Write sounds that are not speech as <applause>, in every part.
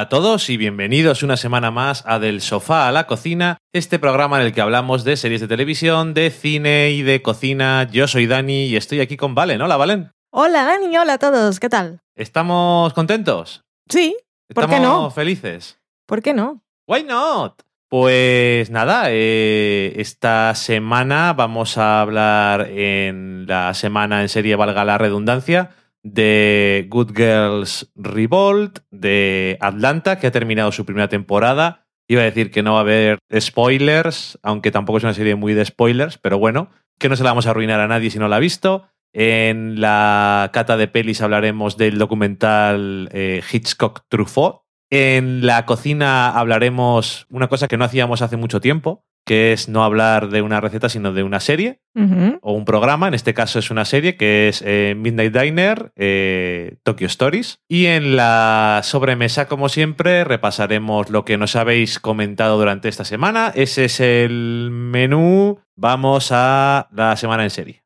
Hola a todos y bienvenidos una semana más a Del Sofá a la Cocina, este programa en el que hablamos de series de televisión, de cine y de cocina. Yo soy Dani y estoy aquí con Valen. Hola, Valen. Hola Dani, hola a todos, ¿qué tal? ¿Estamos contentos? Sí, ¿por qué ¿Estamos no? felices? ¿Por qué no? Why not? Pues nada, eh, esta semana vamos a hablar en la semana en serie, valga la redundancia, de Good Girls Revolt, de Atlanta, que ha terminado su primera temporada. Iba a decir que no va a haber spoilers, aunque tampoco es una serie muy de spoilers, pero bueno, que no se la vamos a arruinar a nadie si no la ha visto. En la cata de pelis hablaremos del documental eh, Hitchcock Truffaut. En la cocina hablaremos una cosa que no hacíamos hace mucho tiempo, que es no hablar de una receta, sino de una serie o un programa. En este caso es una serie que es eh, Midnight Diner, eh, Tokyo Stories. Y en la sobremesa, como siempre, repasaremos lo que nos habéis comentado durante esta semana. Ese es el menú. Vamos a la semana en serie.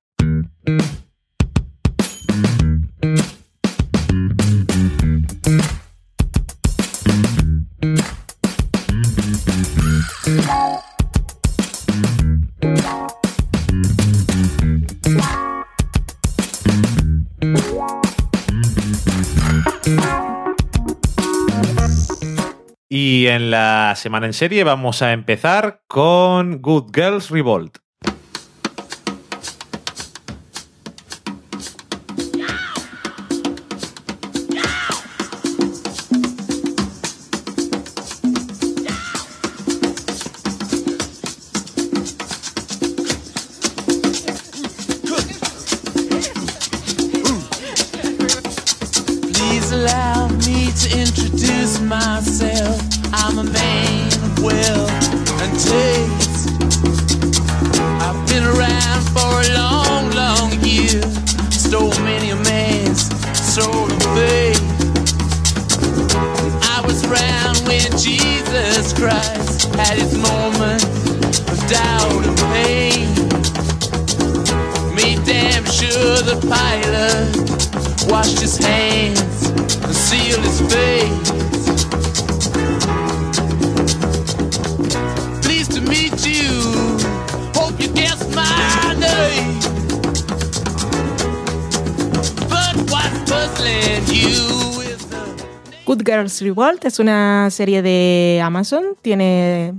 Y en la semana en serie vamos a empezar con Good Girls Revolt. Good Girls Revolt es una serie de Amazon, tiene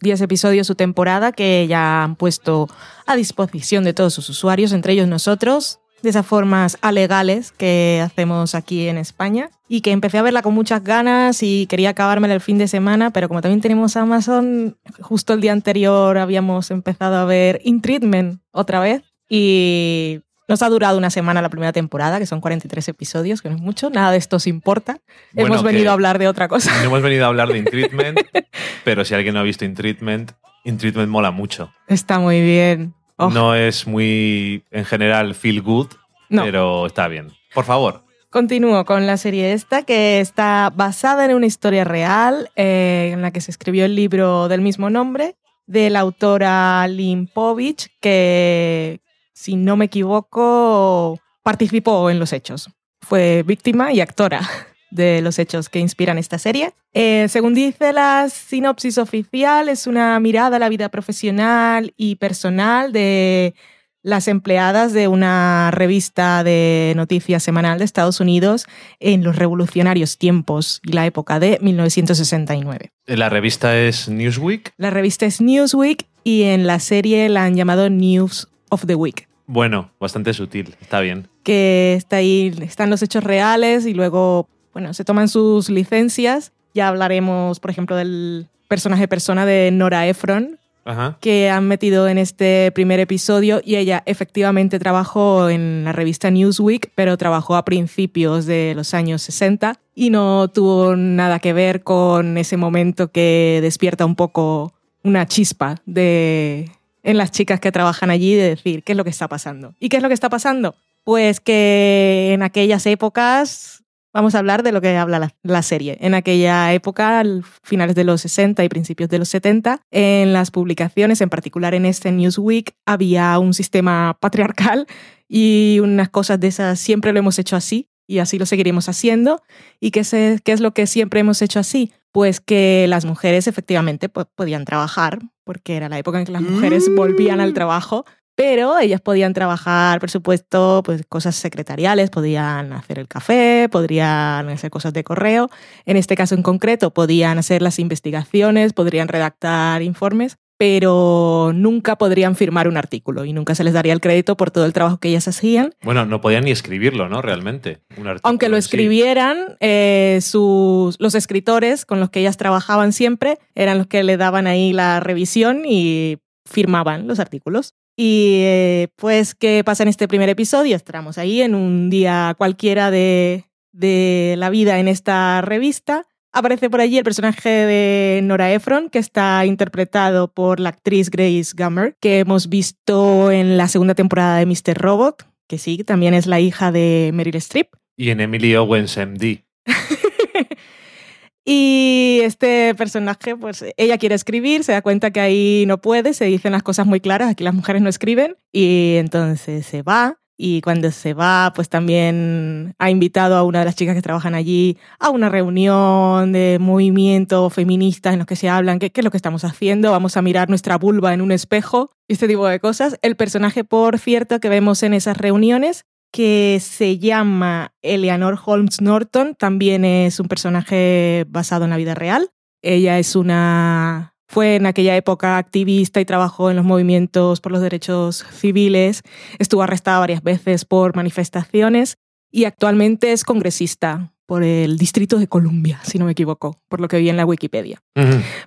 10 episodios su temporada que ya han puesto a disposición de todos sus usuarios, entre ellos nosotros, de esas formas alegales que hacemos aquí en España y que empecé a verla con muchas ganas y quería acabármela el fin de semana, pero como también tenemos Amazon, justo el día anterior habíamos empezado a ver In Treatment otra vez y nos ha durado una semana la primera temporada, que son 43 episodios, que no es mucho, nada de esto os importa. Bueno, Hemos venido a hablar de otra cosa. No hemos venido a hablar de In Treatment, <laughs> pero si alguien no ha visto In Treatment, In Treatment mola mucho. Está muy bien. Oh, No es muy, en general, feel good, No. pero está bien. Por favor. Continúo con la serie esta, que está basada en una historia real, eh, en la que se escribió el libro del mismo nombre, de la autora Lynn Povich, que, si no me equivoco, participó en los hechos. Fue víctima y actora <laughs> de los hechos que inspiran esta serie. Eh, según dice la sinopsis oficial, es una mirada a la vida profesional y personal de las empleadas de una revista de noticias semanal de Estados Unidos en los revolucionarios tiempos y la época de 1969. La revista es Newsweek. La revista es Newsweek y en la serie la han llamado News of the Week, Bueno, bastante sutil, está bien. que está ahí, están los hechos reales y luego, bueno, se toman sus licencias. Ya hablaremos, por ejemplo, del personaje persona de Nora Ephron, Ajá. que han metido en este primer episodio y ella efectivamente trabajó en la revista Newsweek, pero trabajó a principios de los años 60 y no tuvo nada que ver con ese momento que despierta un poco una chispa de en las chicas que trabajan allí de decir qué es lo que está pasando. ¿Y qué es lo que está pasando? Pues que en aquellas épocas Vamos a hablar de lo que habla la, la, serie. En aquella época, al finales de los 60 y principios de los 70, en las publicaciones, en particular en este Newsweek, había un sistema patriarcal y unas cosas de esas siempre lo hemos hecho así. y así lo seguiremos haciendo. ¿Y qué, se- qué es lo que siempre hemos hecho así? Pues que las mujeres efectivamente po- podían trabajar, porque era la época en que las mujeres Mm. volvían al trabajo, pero ellas podían trabajar, por supuesto, pues cosas secretariales, podían hacer el café, podrían hacer cosas de correo. En este caso en concreto, podían hacer las investigaciones, podrían redactar informes, pero nunca podrían firmar un artículo y nunca se les daría el crédito por todo el trabajo que ellas hacían. Bueno, no podían ni escribirlo, ¿no? Realmente. un artículo Aunque lo sí. escribieran, eh, sus, los escritores con los que ellas trabajaban siempre eran los que le daban ahí la revisión y firmaban los artículos. Y eh, pues, ¿qué pasa en este primer episodio? Estamos ahí en un día cualquiera de, de la vida en esta revista. Aparece por allí el personaje de Nora Ephron, que está interpretado por la actriz Grace Gummer, que hemos visto en la segunda temporada de Mr. Robot, que sí, también es la hija de Meryl Streep. Y en Emily Owens, MD. <laughs> y este personaje, pues ella quiere escribir, se da cuenta que ahí no puede, se dicen las cosas muy claras, aquí las mujeres no escriben, y entonces se va. Y cuando se va, pues también ha invitado a una de las chicas que trabajan allí a una reunión de movimientos feministas en los que se hablan, ¿qué, qué es lo que estamos haciendo? Vamos a mirar nuestra vulva en un espejo, y este tipo de cosas. El personaje, por cierto, que vemos en esas reuniones que se llama Eleanor Holmes Norton, también es un personaje basado en la vida real. Ella es una fue en aquella época activista y trabajó en los movimientos por los derechos civiles, estuvo arrestada varias veces por manifestaciones y actualmente es congresista por el Distrito de Columbia, si no me equivoco, por lo que vi en la Wikipedia.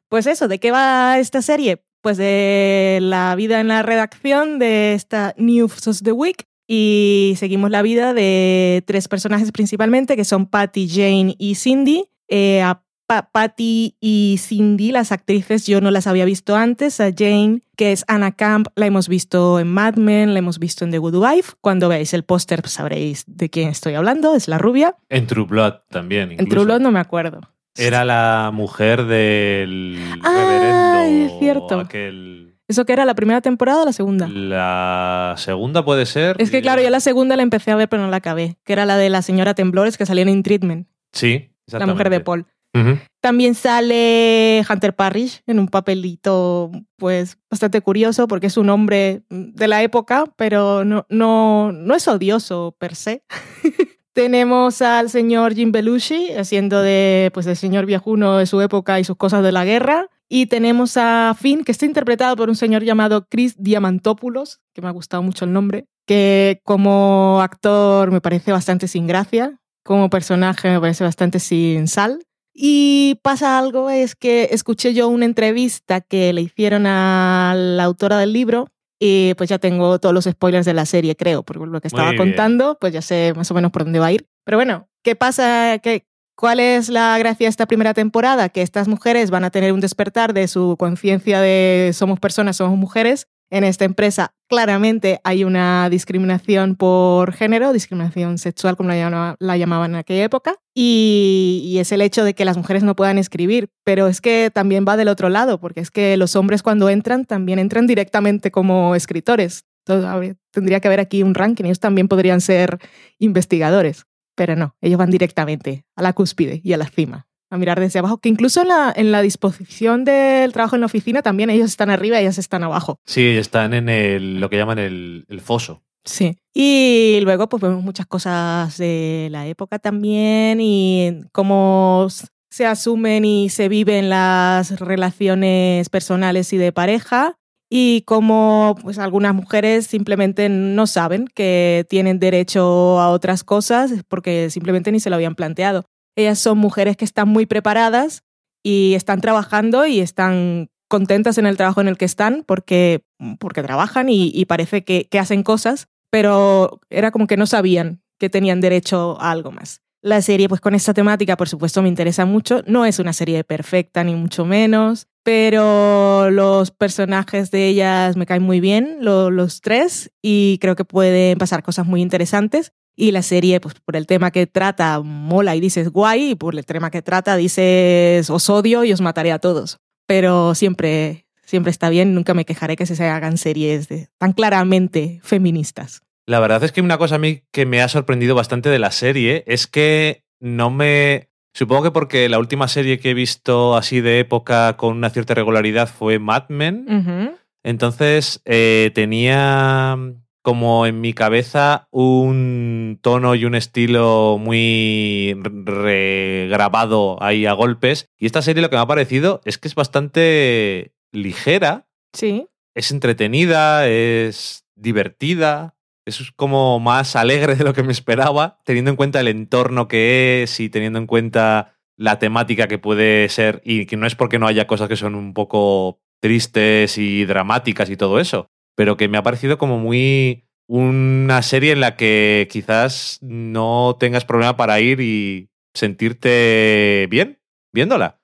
Pues eso, ¿de qué va esta serie? Pues de la vida en la redacción de esta News of the Week y seguimos la vida de tres personajes principalmente, que son Patty, Jane y Cindy. Eh, a Pa- Patty y Cindy, las actrices, yo no las había visto antes. A Jane, que es Anna Camp, la hemos visto en Mad Men, la hemos visto en The Good Wife. Cuando veáis el póster pues, sabréis de quién estoy hablando, es la rubia. En True Blood también. En incluso. True Blood no me acuerdo. Era la mujer del Ah, reverendo. es cierto. Aquel... ¿Eso que era la primera temporada o la segunda? La segunda puede ser. Es que claro, yo la segunda la empecé a ver pero no la acabé, que era la de la señora Temblores que salía en In Treatment, Sí, la mujer de exactamente. Paul. También sale Hunter Parrish en un papelito pues bastante curioso porque es un hombre de la época, pero no, no, no es odioso per se. <laughs> Tenemos al señor Jim Belushi haciendo de pues el señor viejuno de su época y sus cosas de la guerra. Y tenemos a Finn, que está interpretado por un señor llamado Chris Diamantopoulos, que me ha gustado mucho el nombre, que como actor me parece bastante sin gracia, como personaje me parece bastante sin sal. Y pasa algo, es que escuché yo una entrevista que le hicieron a la autora del libro y pues ya tengo todos los spoilers de la serie, creo, por lo que estaba contando, pues ya sé más o menos por dónde va a ir. Pero bueno, ¿qué pasa? ¿Qué, ¿Cuál es la gracia de esta primera temporada? Que estas mujeres van a tener un despertar de su conciencia de somos personas, somos mujeres. En esta empresa claramente hay una discriminación por género, discriminación sexual como la, llama- la llamaban en aquella época, y, es el hecho de que las mujeres no puedan escribir, pero es que también va del otro lado, porque es que los hombres cuando entran también entran directamente como escritores. Entonces, tendría que haber aquí un ranking, ellos también podrían ser investigadores, pero no, ellos van directamente a la cúspide y a la cima a mirar desde abajo, que incluso en la, en la disposición del trabajo en la oficina también ellos están arriba y ellas están abajo. Sí, están en el, lo que llaman el, el foso. Sí. Y luego pues vemos muchas cosas de la época también y cómo se asumen y se viven las relaciones personales y de pareja y cómo pues algunas mujeres simplemente no saben que tienen derecho a otras cosas porque simplemente ni se lo habían planteado. Ellas son mujeres que están muy preparadas y están trabajando y están contentas en el trabajo en el que están porque, porque trabajan y, y parece que, que hacen cosas, pero era como que no sabían que tenían derecho a algo más. La serie, pues con esta temática, por supuesto, me interesa mucho. No es una serie perfecta, ni mucho menos, pero los personajes de ellas me caen muy bien, lo- los tres, y creo que pueden pasar cosas muy interesantes. Y la serie, pues por el tema que trata, mola y dices guay, y por el tema que trata dices os odio y os mataré a todos. Pero siempre, siempre está bien, nunca me quejaré que se hagan series tan claramente feministas. La verdad es que una cosa a mí que me ha sorprendido bastante de la serie es que no me... Supongo que porque la última serie que he visto así de época con una cierta regularidad fue Mad Men. Entonces eh, tenía como en mi cabeza un tono y un estilo muy regrabado ahí a golpes. Y esta serie lo que me ha parecido es que es bastante ligera, Sí. es entretenida, es divertida, es como más alegre de lo que me esperaba, teniendo en cuenta el entorno que es y teniendo en cuenta la temática que puede ser y que no es porque no haya cosas que son un poco tristes y dramáticas y todo eso, pero que me ha parecido como muy una serie en la que quizás no tengas problema para ir y sentirte bien viéndola.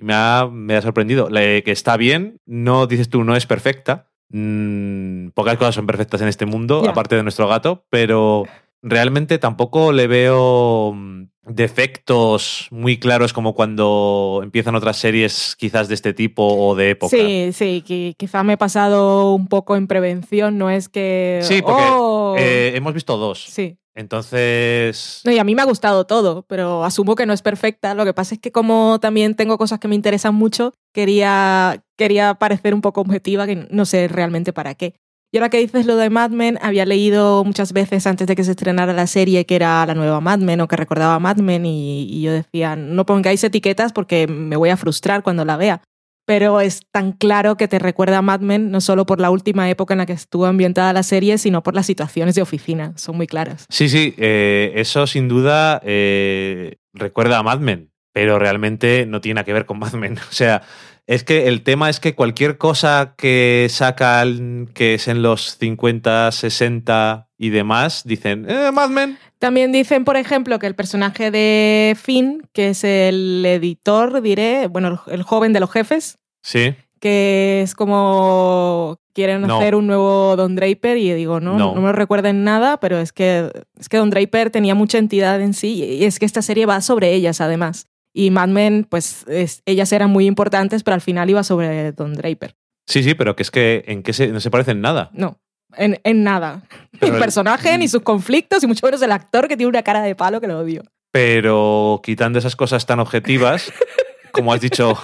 Me ha, me ha sorprendido. Le- que está bien, no dices tú, no es perfecta. Mm, pocas cosas son perfectas en este mundo, aparte de nuestro gato, pero realmente tampoco le veo mm, defectos muy claros como cuando empiezan otras series quizás de este tipo o de época. Sí, sí, qui- quizá me he pasado un poco en prevención, no es que... Sí, porque "Oh". Eh, hemos visto dos. Sí. Entonces... No, y a mí me ha gustado todo, pero asumo que no es perfecta. Lo que pasa es que como también tengo cosas que me interesan mucho, quería, quería parecer un poco objetiva, que no sé realmente para qué. Y ahora que dices lo de Mad Men, había leído muchas veces antes de que se estrenara la serie que era la nueva Mad Men o que recordaba a Mad Men y, y yo decía, no pongáis etiquetas porque me voy a frustrar cuando la vea. Pero es tan claro que te recuerda a Mad Men no solo por la última época en la que estuvo ambientada la serie, sino por las situaciones de oficina. Son muy claras. Sí, sí, eh, eso sin duda eh, recuerda a Mad Men, pero realmente no tiene nada que ver con Mad Men. <laughs> O sea, es que el tema es que cualquier cosa que sacan que es en los 50, 60 y demás, dicen, eh, Mad Men. También dicen, por ejemplo, que el personaje de Finn, que es el editor, diré, bueno, el, joven de los jefes, Sí, que es como quieren No. hacer un nuevo Don Draper y digo, no, No. no, me recuerden nada, pero es que, es que Don Draper tenía mucha entidad en sí y es que esta serie va sobre ellas además. Y Mad Men, pues es- ellas eran muy importantes, pero al final iba sobre Don Draper. sí, sí, pero que es que en qué se, no se parecen nada. No, en, en nada. <laughs> Pero Ni el- el personaje, ni sus conflictos, y mucho menos el actor que tiene una cara de palo que lo odio. Pero quitando esas cosas tan objetivas, <laughs> como has dicho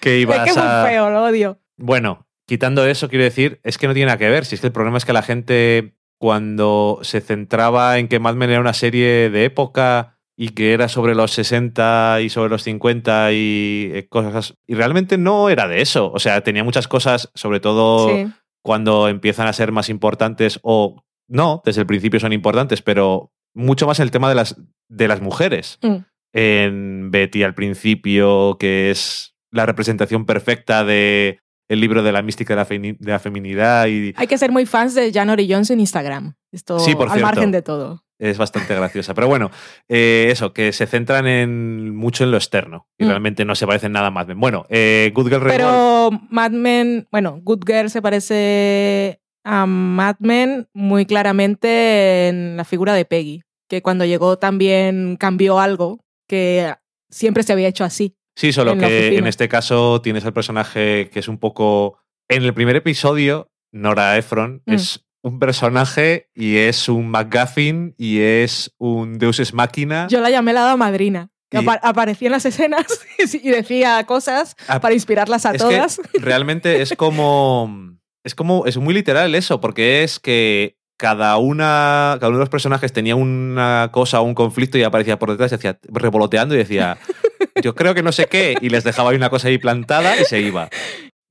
que Es ibas que es muy a... feo, lo odio. Bueno, quitando eso, quiero decir, es que no tiene nada que ver. Si es que el problema es que la gente, cuando se centraba en que Mad Men era una serie de época y que era sobre los 60 y sobre los 50 y eh, cosas. Y realmente no era de eso. O sea, tenía muchas cosas, sobre todo Sí. Cuando empiezan a ser más importantes o no, desde el principio son importantes, pero mucho más el tema de las, de las mujeres. Mm. En Betty al principio, que es la representación perfecta de el libro de la mística de la, feni- de la feminidad y Hay que ser muy fans de January Jones en Instagram. Esto Sí, por al cierto. margen de todo. Es bastante graciosa. Pero bueno, eh, eso, que se centran en mucho en lo externo y Mm. realmente no se parecen nada más. Bueno, eh, Good Girl Pero Mad Men, bueno, Good Girl se parece a Mad Men muy claramente en la figura de Peggy, que cuando llegó también cambió algo que siempre se había hecho así. Sí, solo en que en este caso tienes al personaje que es un poco. En el primer episodio, Nora Ephron Mm. es un personaje y es un McGuffin y es un Deus Ex Máquina. Yo la llamé la hada madrina. que Y- apa- aparecía en las escenas <laughs> y decía cosas Ah, para inspirarlas a es todas. que <laughs> realmente es como. Es como. Es muy literal eso, porque es que cada una. Cada uno de los personajes tenía una cosa o un conflicto y aparecía por detrás y hacía revoloteando y decía. <laughs> Yo creo que no sé qué. Y les dejaba ahí una cosa ahí plantada y se iba.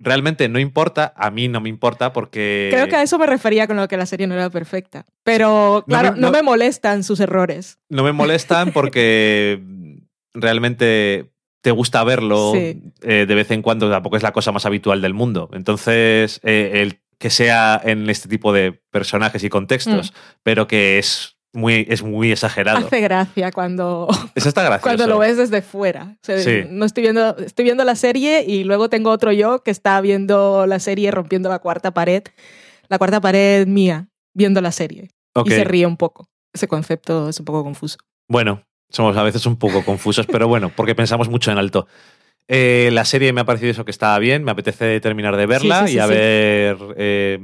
Realmente no importa, a mí no me importa porque. Creo que a eso me refería con lo que la serie no era perfecta. Pero No me- claro, no no- me molestan sus errores. no me molestan porque realmente te gusta verlo Sí. eh, de vez en cuando, tampoco es la cosa más habitual del mundo. Entonces, eh, el que sea en este tipo de personajes y contextos, pero que es muy, es muy exagerado. Hace gracia cuando, Eso está gracioso. cuando lo ves desde fuera. O sea, Sí. no estoy viendo, estoy viendo la serie y luego tengo otro yo que está viendo la serie rompiendo la cuarta pared. La cuarta pared mía, viendo la serie. Y se ríe un poco. Ese concepto es un poco confuso. Bueno, somos a veces un poco confusos, pero bueno, porque pensamos mucho en alto. Eh, la serie me ha parecido eso que estaba bien, me apetece terminar de verla Sí, sí, sí, y a ver eh,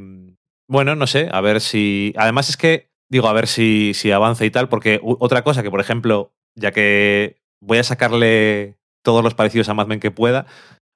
Bueno, no sé, a ver si. Además, es que, digo, a ver si, si avanza y tal, porque otra cosa que, por ejemplo, ya que voy a sacarle todos los parecidos a Mad Men que pueda,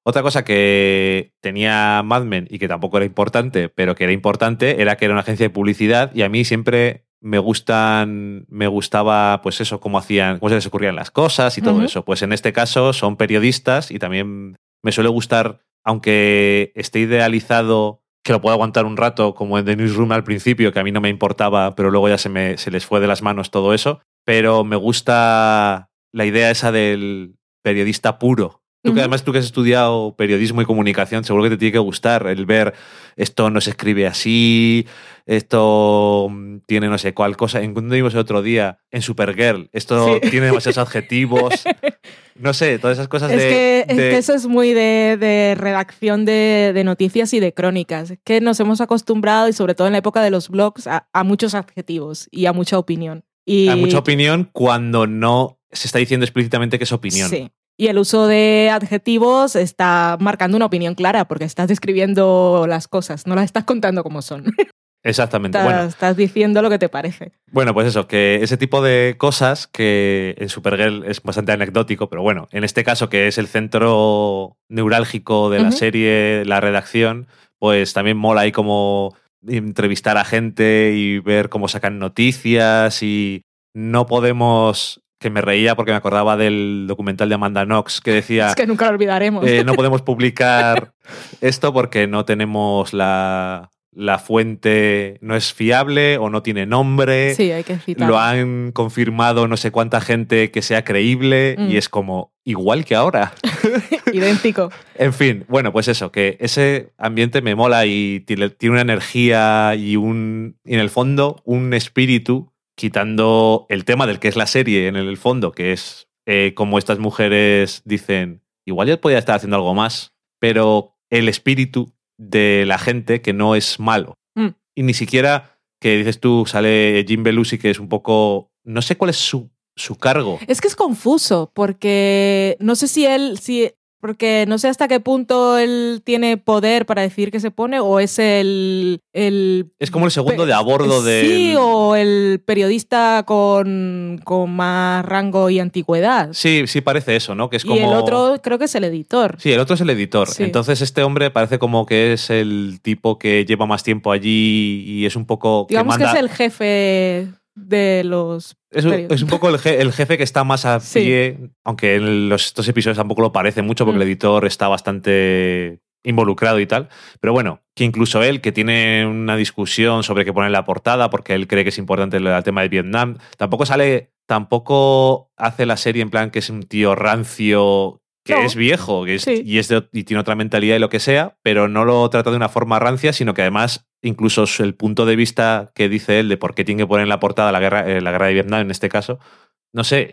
otra cosa que tenía Mad Men y que tampoco era importante, pero que era importante, era que era una agencia de publicidad y a mí siempre me gustan, me gustaba, pues eso, cómo hacían, cómo se les ocurrían las cosas y todo eso. Pues en este caso son periodistas y también me suele gustar, aunque esté idealizado que lo puedo aguantar un rato, como en The Newsroom al principio, que a mí no me importaba, pero luego ya se, me, se les fue de las manos todo eso. Pero me gusta la idea esa del periodista puro. Tú que además tú que has estudiado periodismo y comunicación, seguro que te tiene que gustar el ver esto no se escribe así, esto mm, tiene no sé cuál cosa. En cuando vimos el otro día, en Supergirl, esto Sí. tiene demasiados adjetivos. <laughs> No sé, todas esas cosas Es, de. que, es que eso es muy de, de redacción de, de noticias y de crónicas. Es que nos hemos acostumbrado, y sobre todo en la época de los blogs, a, a muchos adjetivos y a mucha opinión. Y, Hay mucha opinión cuando no se está diciendo explícitamente que es opinión. Sí. Y el uso de adjetivos está marcando una opinión clara, porque estás describiendo las cosas, no las estás contando como son. <laughs> Exactamente. Estás, Bueno, estás diciendo lo que te parece. Bueno, pues eso, que ese tipo de cosas que en Supergirl es bastante anecdótico, pero bueno, en este caso que es el centro neurálgico de la serie, la redacción, pues también mola ahí como entrevistar a gente y ver cómo sacan noticias y no podemos, que me reía porque me acordaba del documental de Amanda Knox que decía... Es que nunca lo olvidaremos. Eh, no podemos publicar esto porque no tenemos la, la fuente, no es fiable o no tiene nombre. sí, hay que citar. Lo han confirmado no sé cuánta gente que sea creíble Mm. y es como igual que ahora. <laughs> Idéntico. En fin, bueno, pues eso, que ese ambiente me mola y tiene, tiene una energía y un, y en el fondo, un espíritu, quitando el tema del que es la serie en el fondo, que es eh, como estas mujeres dicen, igual ya podía estar haciendo algo más, pero el espíritu de la gente que no es malo. Mm. Y ni siquiera que dices tú, sale Jim Belushi, que es un poco, no sé cuál es su, su cargo. Es que es confuso, porque no sé si él, si, porque no sé hasta qué punto él tiene poder para decir que se pone, o es el. el Es como el segundo de a bordo de... Sí, o el periodista con, con más rango y antigüedad. Sí, sí parece eso, ¿no? Que es y el otro creo que es el editor. Sí, el otro es el editor. Sí. Entonces este hombre parece como que es el tipo que lleva más tiempo allí y es un poco... Digamos que, manda- es el jefe de los. es un, periodistas. es un poco el, je- el jefe que está más a Sí. pie, aunque en los, estos episodios tampoco lo parece mucho porque Mm. el editor está bastante involucrado y tal. Pero bueno, que incluso él, que tiene una discusión sobre qué poner en la portada porque él cree que es importante el, el tema de Vietnam, tampoco sale, tampoco hace la serie en plan que es un tío rancio que No. es viejo que es- Sí. y, es de- y tiene otra mentalidad y lo que sea, pero no lo trata de una forma rancia, sino que además incluso el punto de vista que dice él de por qué tiene que poner en la portada la guerra, eh, la guerra de Vietnam en este caso, no sé,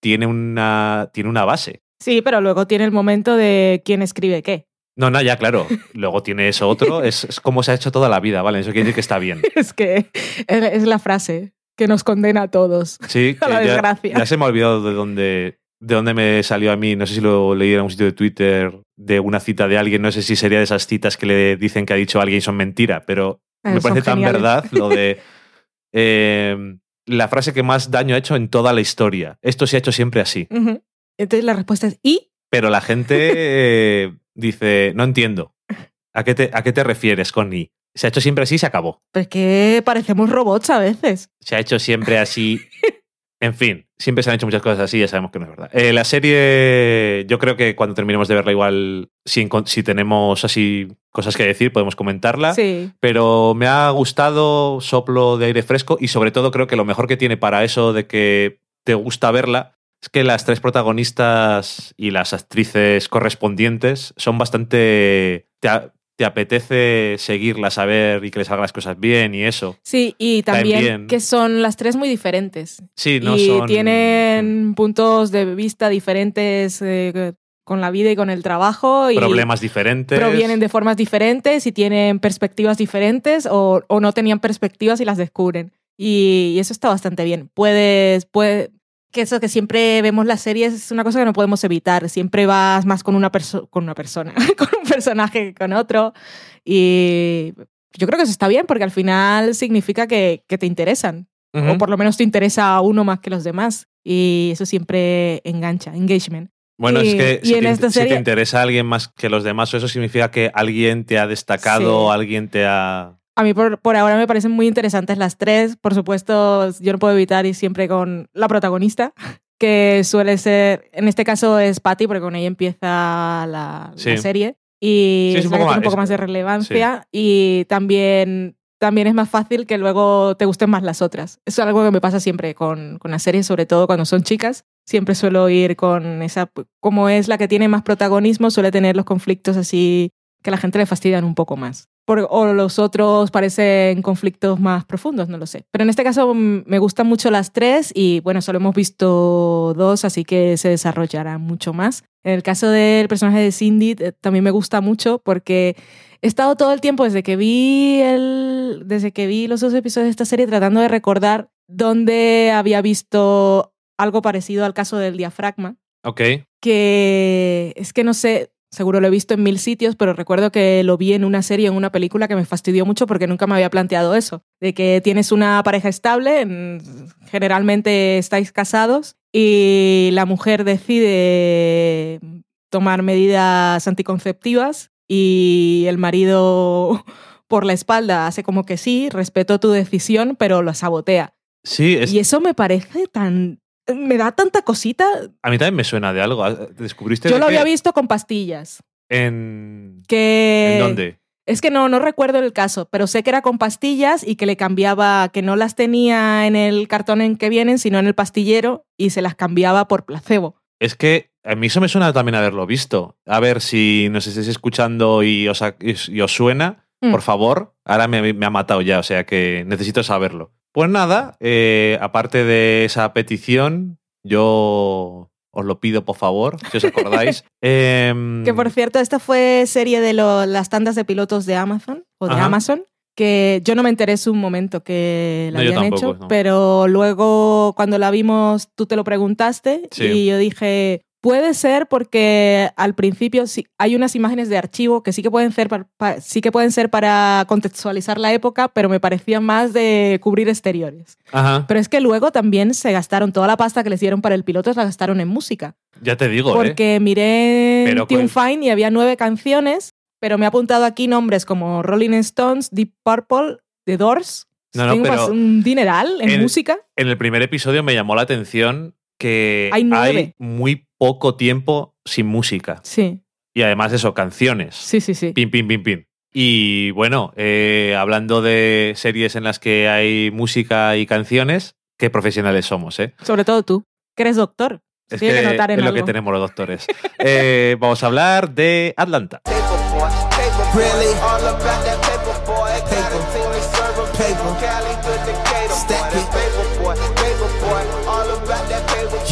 tiene, una, tiene una base. Sí, pero luego tiene el momento de quién escribe qué. No, no, ya claro. Luego tiene eso otro. Es, es como se ha hecho toda la vida, ¿vale? Eso quiere decir que está bien. <laughs> Es que es la frase que nos condena a todos. Sí, <laughs> A la ya, desgracia. ya se me ha olvidado de dónde, de dónde me salió a mí. No sé si lo leí en un sitio de Twitter de una cita de alguien. No sé si sería de esas citas que le dicen que ha dicho alguien y son mentira, pero Eh, me parece tan geniales. verdad lo de <laughs> eh, la frase que más daño ha hecho en toda la historia. Esto se ha hecho siempre así. Entonces la respuesta es ¿y? Pero la gente eh, dice, no entiendo. ¿A qué, te, ¿A qué te refieres con ni? Se ha hecho siempre así y se acabó. Pues que parecemos robots a veces. Se ha hecho siempre así. En fin, siempre se han hecho muchas cosas así, ya sabemos que no es verdad. Eh, la serie, yo creo que cuando terminemos de verla, igual, si, tenemos así cosas que decir, podemos comentarla. Sí. Pero me ha gustado soplo de aire fresco y sobre todo creo que lo mejor que tiene para eso de que te gusta verla es que las tres protagonistas y las actrices correspondientes son bastante... Te, te apetece seguirlas a ver y que les salgan las cosas bien y eso. Sí, y también que son las tres muy diferentes. Sí, no y son... tienen puntos de vista diferentes eh, con la vida y con el trabajo. Y problemas diferentes. provienen de formas diferentes y tienen perspectivas diferentes o, o no tenían perspectivas y las descubren. Y, y eso está bastante bien. Puedes, puede, que eso que siempre vemos las series es una cosa que no podemos evitar. Siempre vas más con una, perso con una persona, <laughs> con un personaje que con otro. Y yo creo que eso está bien porque al final significa que, que te interesan. Ujú. O por lo menos te interesa a uno más que los demás. Y eso siempre engancha, engagement. Bueno, y- es que si, te, esta si te serie- interesa a alguien más que los demás, eso significa que alguien te ha destacado, Sí. alguien te ha... A mí por, por ahora me parecen muy interesantes las tres. Por supuesto, yo no puedo evitar ir siempre con la protagonista, <laughs> que suele ser, en este caso es Patty, porque con ella empieza la, serie. Y Sí, es un poco tiene un más- poco más de relevancia. Y también, también es más fácil que luego te gusten más las otras. Eso es algo que me pasa siempre con, con las series, sobre todo cuando son chicas. Siempre suelo ir con esa, como es la que tiene más protagonismo, suele tener los conflictos así que a la gente le fastidian un poco más. Por- o los otros parecen conflictos más profundos, no lo sé. Pero en este caso mm, me gustan mucho las tres y bueno, solo hemos visto dos, así que se desarrollarán mucho más. En el caso del personaje de Cindy eh, también me gusta mucho porque he estado todo el tiempo desde que vi el, desde que vi los dos episodios de esta serie tratando de recordar dónde había visto algo parecido al caso del diafragma Ok. que es que no sé, seguro lo he visto en mil sitios, pero recuerdo que lo vi en una serie, en una película que me fastidió mucho porque nunca me había planteado eso, de que tienes una pareja estable, en- generalmente estáis casados y la mujer decide tomar medidas anticonceptivas y el marido <laughs> por la espalda hace como que sí, respeto tu decisión, pero lo sabotea. Sí, es- Y eso me parece tan... Me da tanta cosita, a mí también me suena de algo. ¿Descubriste yo de lo había visto con pastillas. en... Que ¿En dónde? Es que no, no recuerdo el caso, pero sé que era con pastillas y que le cambiaba, que no las tenía en el cartón en que vienen, sino en el pastillero y se las cambiaba por placebo. Es que a mí eso me suena también haberlo visto. A ver si nos estáis escuchando y os, y os suena, Mm. por favor. Ahora me, me ha matado ya, o sea que necesito saberlo. Pues nada, eh, aparte de esa petición, yo os lo pido por favor, si os acordáis. <laughs> Em, Que por cierto, esta fue serie de lo- las tandas de pilotos de Amazon o de Ajá. Amazon, que yo no me enteré en un momento que la No, habían tampoco, hecho, no. pero luego cuando la vimos tú te lo preguntaste Sí. y yo dije, puede ser porque al principio sí, hay unas imágenes de archivo que sí que pueden ser para, pa- sí que pueden ser para contextualizar la época, pero me parecían más de cubrir exteriores. Ajá, Pero es que luego también se gastaron toda la pasta que les dieron para el piloto, la gastaron en música. ya te digo, ¿eh? Porque miré Pero con- Fine y había nueve canciones, pero me ha apuntado aquí nombres como Rolling Stones, Deep Purple, The Doors. No, no, Tengo pero pas- un dineral en música. En el primer episodio me llamó la atención que Hay nueve. muy poco tiempo sin música. Sí, Y además eso, canciones. sí, sí, sí. Pim, pim, pim, pim. Y bueno, eh, hablando de series en las que hay música y canciones, qué profesionales somos, ¿eh? Sobre todo tú, que eres doctor. Es tiene que, notar en es lo que tenemos los doctores. Eh, vamos a hablar de Atlanta.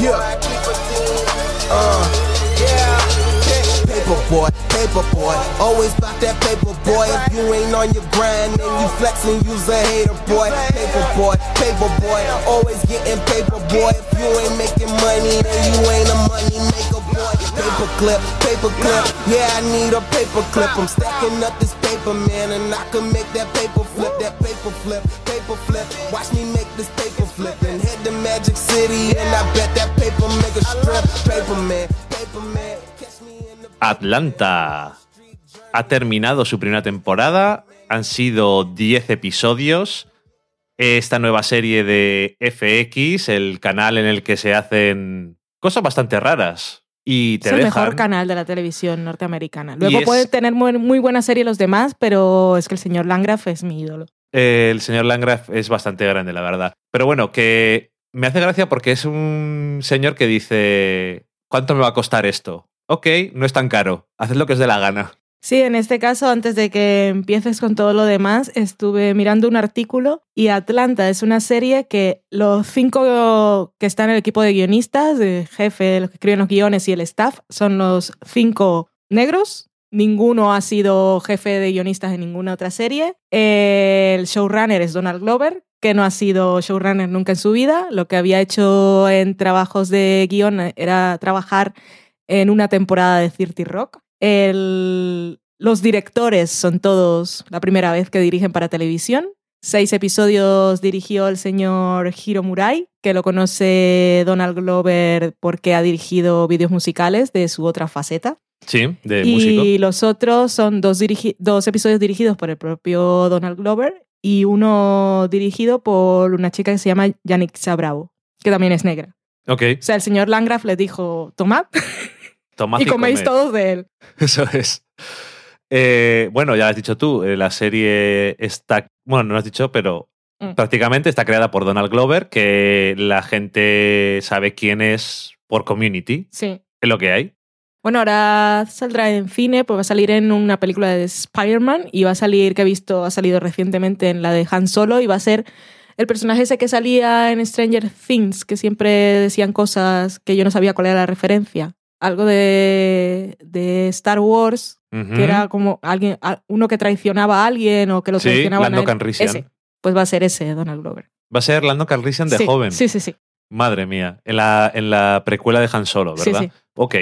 Yeah. Uh. Paper boy, paper boy, always bout that paper boy. If you ain't on your grind, then you flexing, you's a hater boy. Paper boy, paper boy, always getting paper boy. If you ain't making money, then you ain't a money maker. Paper clip, paper clip, yeah, I need a paper clip. I'm stacking up this paper, man, and I can make that paper flip, that paper flip, paper flip. Watch me make this paper flip and head to Magic City, and I bet that paper make a strip. Paper man, paper man, catch me Atlanta ha terminado su primera temporada. Han sido 10 episodios. Esta nueva serie de FX, el canal en el que se hacen cosas bastante raras. Y te es el dejan- mejor canal de la televisión norteamericana. Luego es- puede tener muy, muy buena serie los demás, pero es que el señor Langraf es mi ídolo. Eh, el señor Landgraf es bastante grande, la verdad. Pero bueno, que me hace gracia porque es un señor que dice, ¿cuánto me va a costar esto? Ok, no es tan caro, haced lo que os dé la gana. Sí, en este caso, antes de que empieces con todo lo demás, estuve mirando un artículo y Atlanta es una serie que los cinco que están en el equipo de guionistas, de jefe, los que escriben los guiones y el staff, son los cinco negros. Ninguno ha sido jefe de guionistas en ninguna otra serie. El showrunner es Donald Glover, que no ha sido showrunner nunca en su vida. Lo que había hecho en trabajos de guion era trabajar en una temporada de 30 Rock. El, Los directores son todos la primera vez que dirigen para televisión. Seis episodios dirigió el señor Hiro Murai, que lo conoce Donald Glover porque ha dirigido vídeos musicales de su otra faceta. Sí, de y músico. los otros son dos, episodios dirigidos por el propio Donald Glover y uno dirigido por una chica que se llama Yannick Bravo, que también es negra. Ok, O sea, el señor Landgraf les dijo, tomad <laughs> tomad y coméis comed. todos de él. <laughs> Eso es. Eh, bueno, ya has dicho tú, eh, la serie está, bueno, no lo has dicho, pero Mm. prácticamente está creada por Donald Glover, que la gente sabe quién es por Community, Sí. es lo que hay. Bueno, ahora saldrá en cine, pues va a salir en una película de Spider-Man y va a salir, que he visto, ha salido recientemente en la de Han Solo y va a ser el personaje ese que salía en Stranger Things, que siempre decían cosas que yo no sabía cuál era la referencia. Algo de, de Star Wars, que era como alguien, a- uno que traicionaba a alguien o que lo Sí, traicionaba Lando Calrissian. Ese. Pues va a ser ese, Donald Glover. Va a ser Lando Calrissian de sí, joven. Sí, sí, sí. Madre mía, en la, en la precuela de Han Solo, ¿verdad? sí. Ok.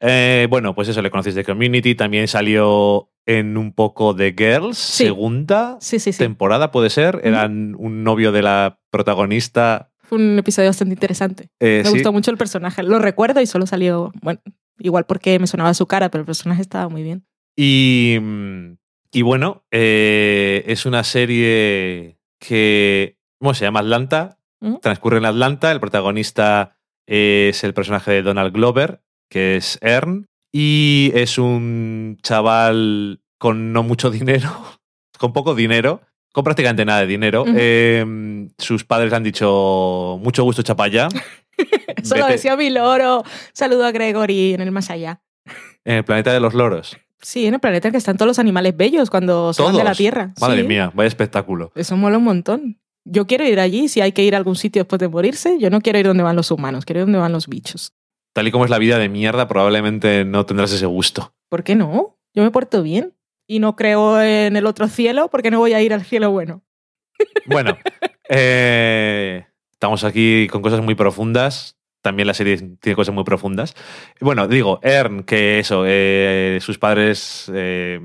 Eh, bueno, pues eso, le conocéis de Community. También salió en un poco de Girls, Sí. segunda temporada, puede ser. Eran un novio de la protagonista. Fue un episodio bastante interesante. Eh, Me sí. gustó mucho el personaje. Lo recuerdo y solo salió, bueno, igual porque me sonaba su cara, pero el personaje estaba muy bien. Y, mm, y bueno, eh, es una serie que bueno, se llama Atlanta, transcurre en Atlanta, el protagonista es el personaje de Donald Glover, que es Ern, y es un chaval con no mucho <laughs> dinero, con poco dinero, con prácticamente nada de dinero. Eh, sus padres le han dicho, mucho gusto, chapaya. <laughs> Eso lo Vete decía mi loro. Saludo a Gregory en el más allá. En el planeta de los loros. Sí, en el planeta en que están todos los animales bellos cuando van de la. Tierra. Madre Sí, mía, vaya espectáculo. Eso mola un montón. Yo quiero ir allí, si hay que ir a algún sitio después de morirse, yo no quiero ir donde van los humanos, quiero ir donde van los bichos. tal y como es la vida de mierda, probablemente no tendrás ese gusto. ¿Por qué no? Yo me porto bien. Y no creo en el otro cielo porque no voy a ir al cielo bueno. Bueno, <laughs> eh, estamos aquí con cosas muy profundas. También la serie tiene cosas muy profundas. Bueno, digo, Ern, que eso, eh, sus padres eh,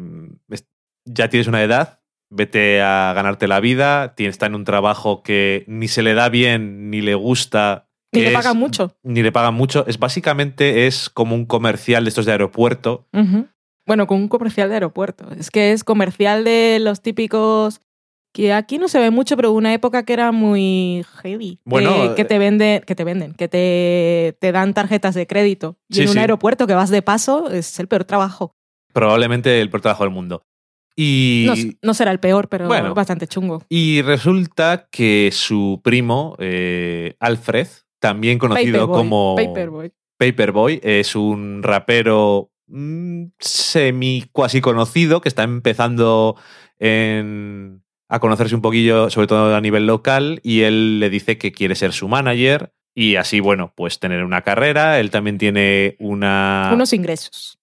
ya tienes una edad, vete a ganarte la vida, está en un trabajo que ni se le da bien, ni le gusta. Ni le es- pagan mucho. Ni le pagan mucho. Es básicamente es como un comercial de estos de aeropuerto. Ujú. Bueno, con un comercial de aeropuerto. Es que es comercial de los típicos que aquí no se ve mucho, pero una época que era muy heavy. Bueno, que, que te venden, que te venden, que te, te dan tarjetas de crédito. Y Sí, en un sí. aeropuerto que vas de paso es el peor trabajo. Probablemente el peor trabajo del mundo. Y, No, no será el peor, pero Bueno. bastante chungo. y resulta que su primo, eh, Alfred, también conocido Paperboy, como Paperboy. Paperboy, es un rapero semi cuasi conocido que está empezando en- a conocerse un poquillo, sobre todo a nivel local, y él le dice que quiere ser su manager y así, bueno, pues tener una carrera. Él también tiene una... Unos ingresos.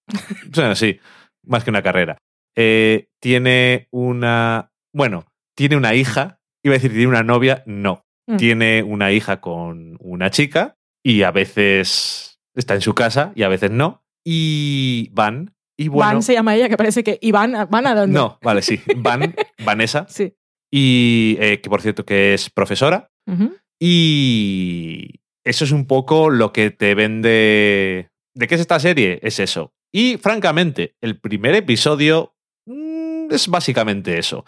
Bueno, sí, más que una carrera. Eh, tiene una. Bueno, tiene una hija. Iba a decir, tiene una novia. No. Mm. Tiene una hija con una chica y a veces está en su casa y a veces no. Y van. Y bueno. Van se llama ella, que parece que. ¿Y van, a- van a dónde? no, vale, sí. Van, <laughs> Vanessa. Sí. Y eh, que por cierto que es profesora. Y eso es un poco lo que te vende. ¿De qué es esta serie? Es eso. Y francamente, el primer episodio mm, es básicamente eso.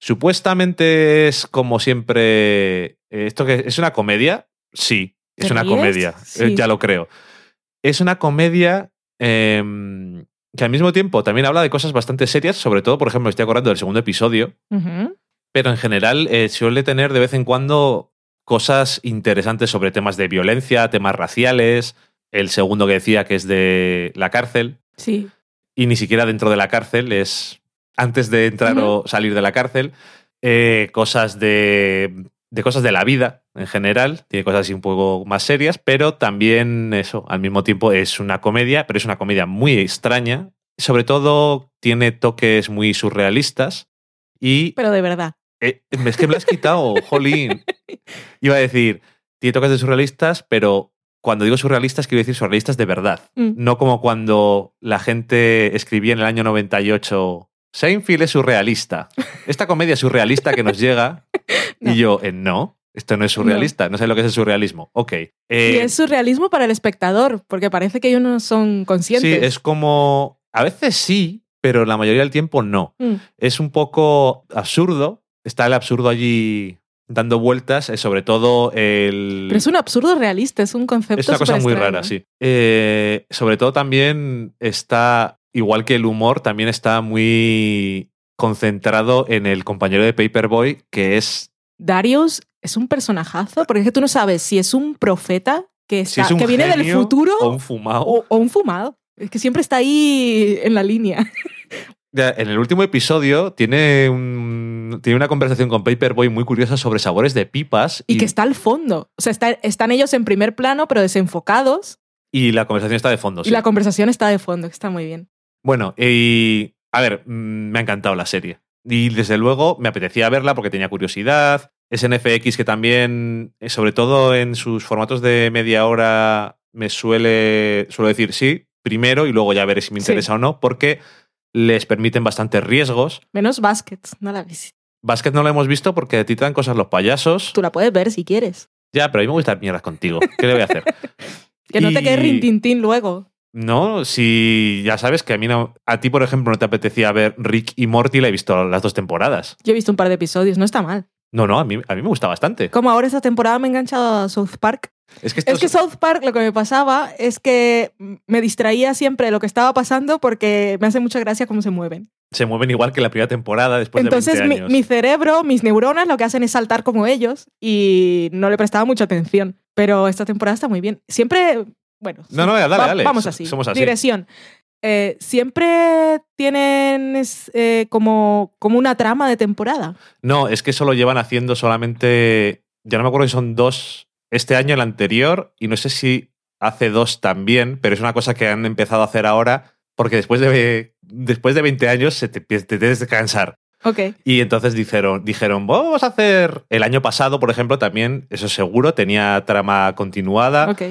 Supuestamente es como siempre. eh, ¿Esto que es una comedia? Sí, es ¿Te una ríes? comedia. Sí. eh, ya lo creo. Es una comedia em, que al mismo tiempo también habla de cosas bastante serias. Sobre todo, por ejemplo, estoy acordando del segundo episodio pero en general eh, suele tener de vez en cuando cosas interesantes sobre temas de violencia, temas raciales. El segundo que decía que es de la cárcel, Sí. y ni siquiera dentro de la cárcel, es antes de entrar o salir de la cárcel. Eh, cosas de, de cosas de la vida en general, tiene cosas así un poco más serias, pero también eso, al mismo tiempo es una comedia, pero es una comedia muy extraña. Sobre todo tiene toques muy surrealistas y Pero de verdad. eh, es que me lo has quitado, <laughs> jolín. Iba a decir, tiene toques de surrealistas, pero cuando digo surrealistas, quiero decir surrealistas de verdad. Mm. No como cuando la gente escribía en el año 98, Seinfeld es surrealista. Esta comedia surrealista que nos llega. <laughs> No. Y yo, eh, no, esto no es surrealista, no, sé lo que es el surrealismo. Ok. Y Eh, es surrealismo para el espectador, porque parece que ellos no son sí, conscientes. es como. A veces sí, pero la mayoría del tiempo no. Mm. Es un poco absurdo. Está el absurdo allí dando vueltas, eh, sobre todo el. Pero es un absurdo realista, es un concepto. Es una cosa muy superextraño. rara, sí. Eh, sobre todo también está, igual que el humor, también está muy concentrado en el compañero de Paperboy, que es Darius es un personajazo, porque es que tú no sabes si es un profeta que, si está, es un que viene del futuro o un fumado. o, o un fumado. Es que siempre está ahí en la línea. <laughs> En el último episodio tiene, un- tiene una conversación con Paperboy muy curiosa sobre sabores de pipas Y, que está al fondo. O sea, está- están ellos en primer plano, pero desenfocados. y la conversación está de fondo. Y sí. la conversación está de fondo, que está muy bien. Bueno, y a ver, mm, me ha encantado la serie. Y desde luego me apetecía verla porque tenía curiosidad. Es en FX que también, eh, sobre todo en sus formatos de media hora, me suele, suelo decir sí, primero y luego ya veré si me Sí. interesa o no, porque les permiten bastantes riesgos. Menos Baskets, no la ves. Basket no lo hemos visto porque te cosas los payasos. Tú la puedes ver si quieres. Ya, pero a mí me gusta mierdas contigo. ¿Qué le voy a hacer? <laughs> Que no te Y- quede rintintín luego. No, si ya sabes que a mí no. A ti, por ejemplo, no te apetecía ver Rick y Morty, la he visto las dos temporadas. Yo he visto un par de episodios, no está mal. No, no, a mí, a mí me gusta bastante. Como ahora esta temporada me he enganchado a South Park. Es que, esto Es que South Park lo que me pasaba es que me distraía siempre de lo que estaba pasando porque me hace mucha gracia cómo se mueven. se mueven igual que la primera temporada después Entonces de mi, 20 años. mi cerebro, mis neuronas lo que hacen es saltar como ellos y no le prestaba mucha atención. Pero esta temporada está muy bien. Siempre, bueno, No, no, dale, va- dale. vamos así. somos así. Digresión. Eh, siempre tienen eh, como, como una trama de temporada. No, es que eso lo llevan haciendo solamente. Ya no me acuerdo si son dos este año, el anterior, y no sé si hace dos también, pero es una cosa que han empezado a hacer ahora porque después de, después de 20 años se te, te tienes que cansar. Ok. Y entonces dijeron, dijeron, vamos a hacer. El año pasado, por ejemplo, también, eso seguro, tenía trama continuada. Ok.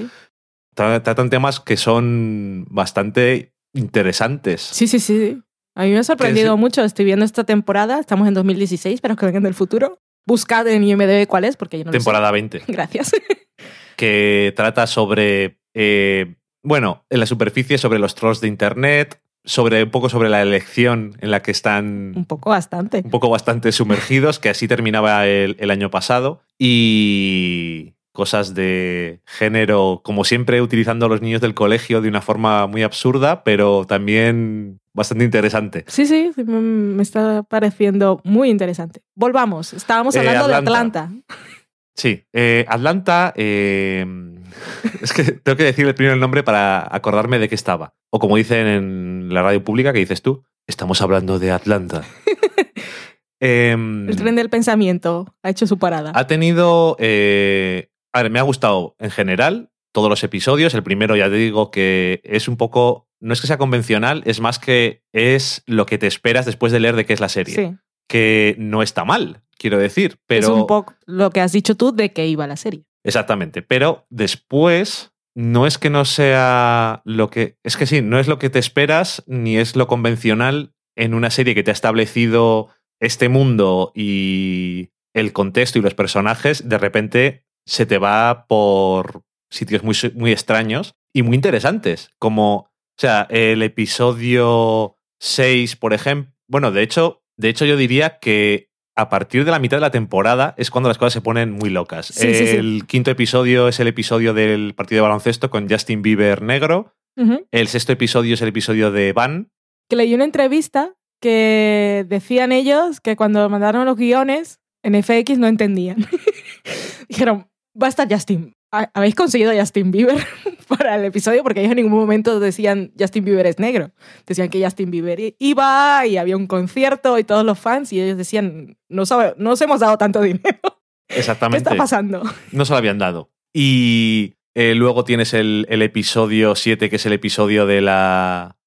Tra- Tratan temas que son bastante interesantes. Sí, sí, sí. A mí me ha sorprendido mucho. Estoy viendo esta temporada. Estamos en 2016, pero que vengan del futuro. Buscad en IMDb cuál es, porque yo no lo sé. Temporada 20. <laughs> Gracias. <laughs> que trata sobre, eh, bueno, en la superficie, sobre los trolls de Internet, sobre un poco sobre la elección en la que están Un poco bastante. un poco bastante sumergidos, que así terminaba el, el año pasado, y cosas de género, como siempre, utilizando a los niños del colegio de una forma muy absurda, pero también bastante interesante. Sí, sí, me- está pareciendo muy interesante. Volvamos. Estábamos Eh, hablando Atlanta. de Atlanta. Sí, eh, Atlanta. eh, <laughs> es que tengo que decir el primero el nombre para acordarme de qué estaba. O como dicen en la radio pública, que dices tú, estamos hablando de Atlanta. <laughs> Em, El tren del pensamiento ha hecho su parada. ha tenido. A ver, me ha gustado en general todos los episodios. El primero, ya te digo que es un poco. No es que sea convencional, es más que es lo que te esperas después de leer de qué es la serie. sí. Que no está mal, quiero decir. Pero Es un poco lo que has dicho tú de que iba la serie. Exactamente, pero después no es que no sea lo que... Es que sí, no es lo que te esperas ni es lo convencional en una serie que te ha establecido este mundo y el contexto y los personajes, de repente se te va por sitios muy, muy extraños y muy interesantes, como, o sea, el episodio 6, por ejemplo, bueno, de hecho, de hecho yo diría que a partir de la mitad de la temporada es cuando las cosas se ponen muy locas. Sí, sí, sí. el quinto episodio es el episodio del partido de baloncesto con Justin Bieber negro. El sexto episodio es el episodio de Van. Que leí una entrevista que decían ellos que cuando mandaron los guiones en FX no entendían. <laughs> Dijeron, va a estar Justin. ¿Ha- ¿Habéis conseguido a Justin Bieber <laughs> para el episodio? Porque ellos en ningún momento decían Justin Bieber es negro. Decían que Justin Bieber iba y había un concierto y todos los fans y ellos decían, no, sabe, no os hemos dado tanto <laughs> dinero. ¿Qué Exactamente. está pasando? No se lo habían dado. Y eh, luego tienes el, el episodio 7, que es el episodio de la.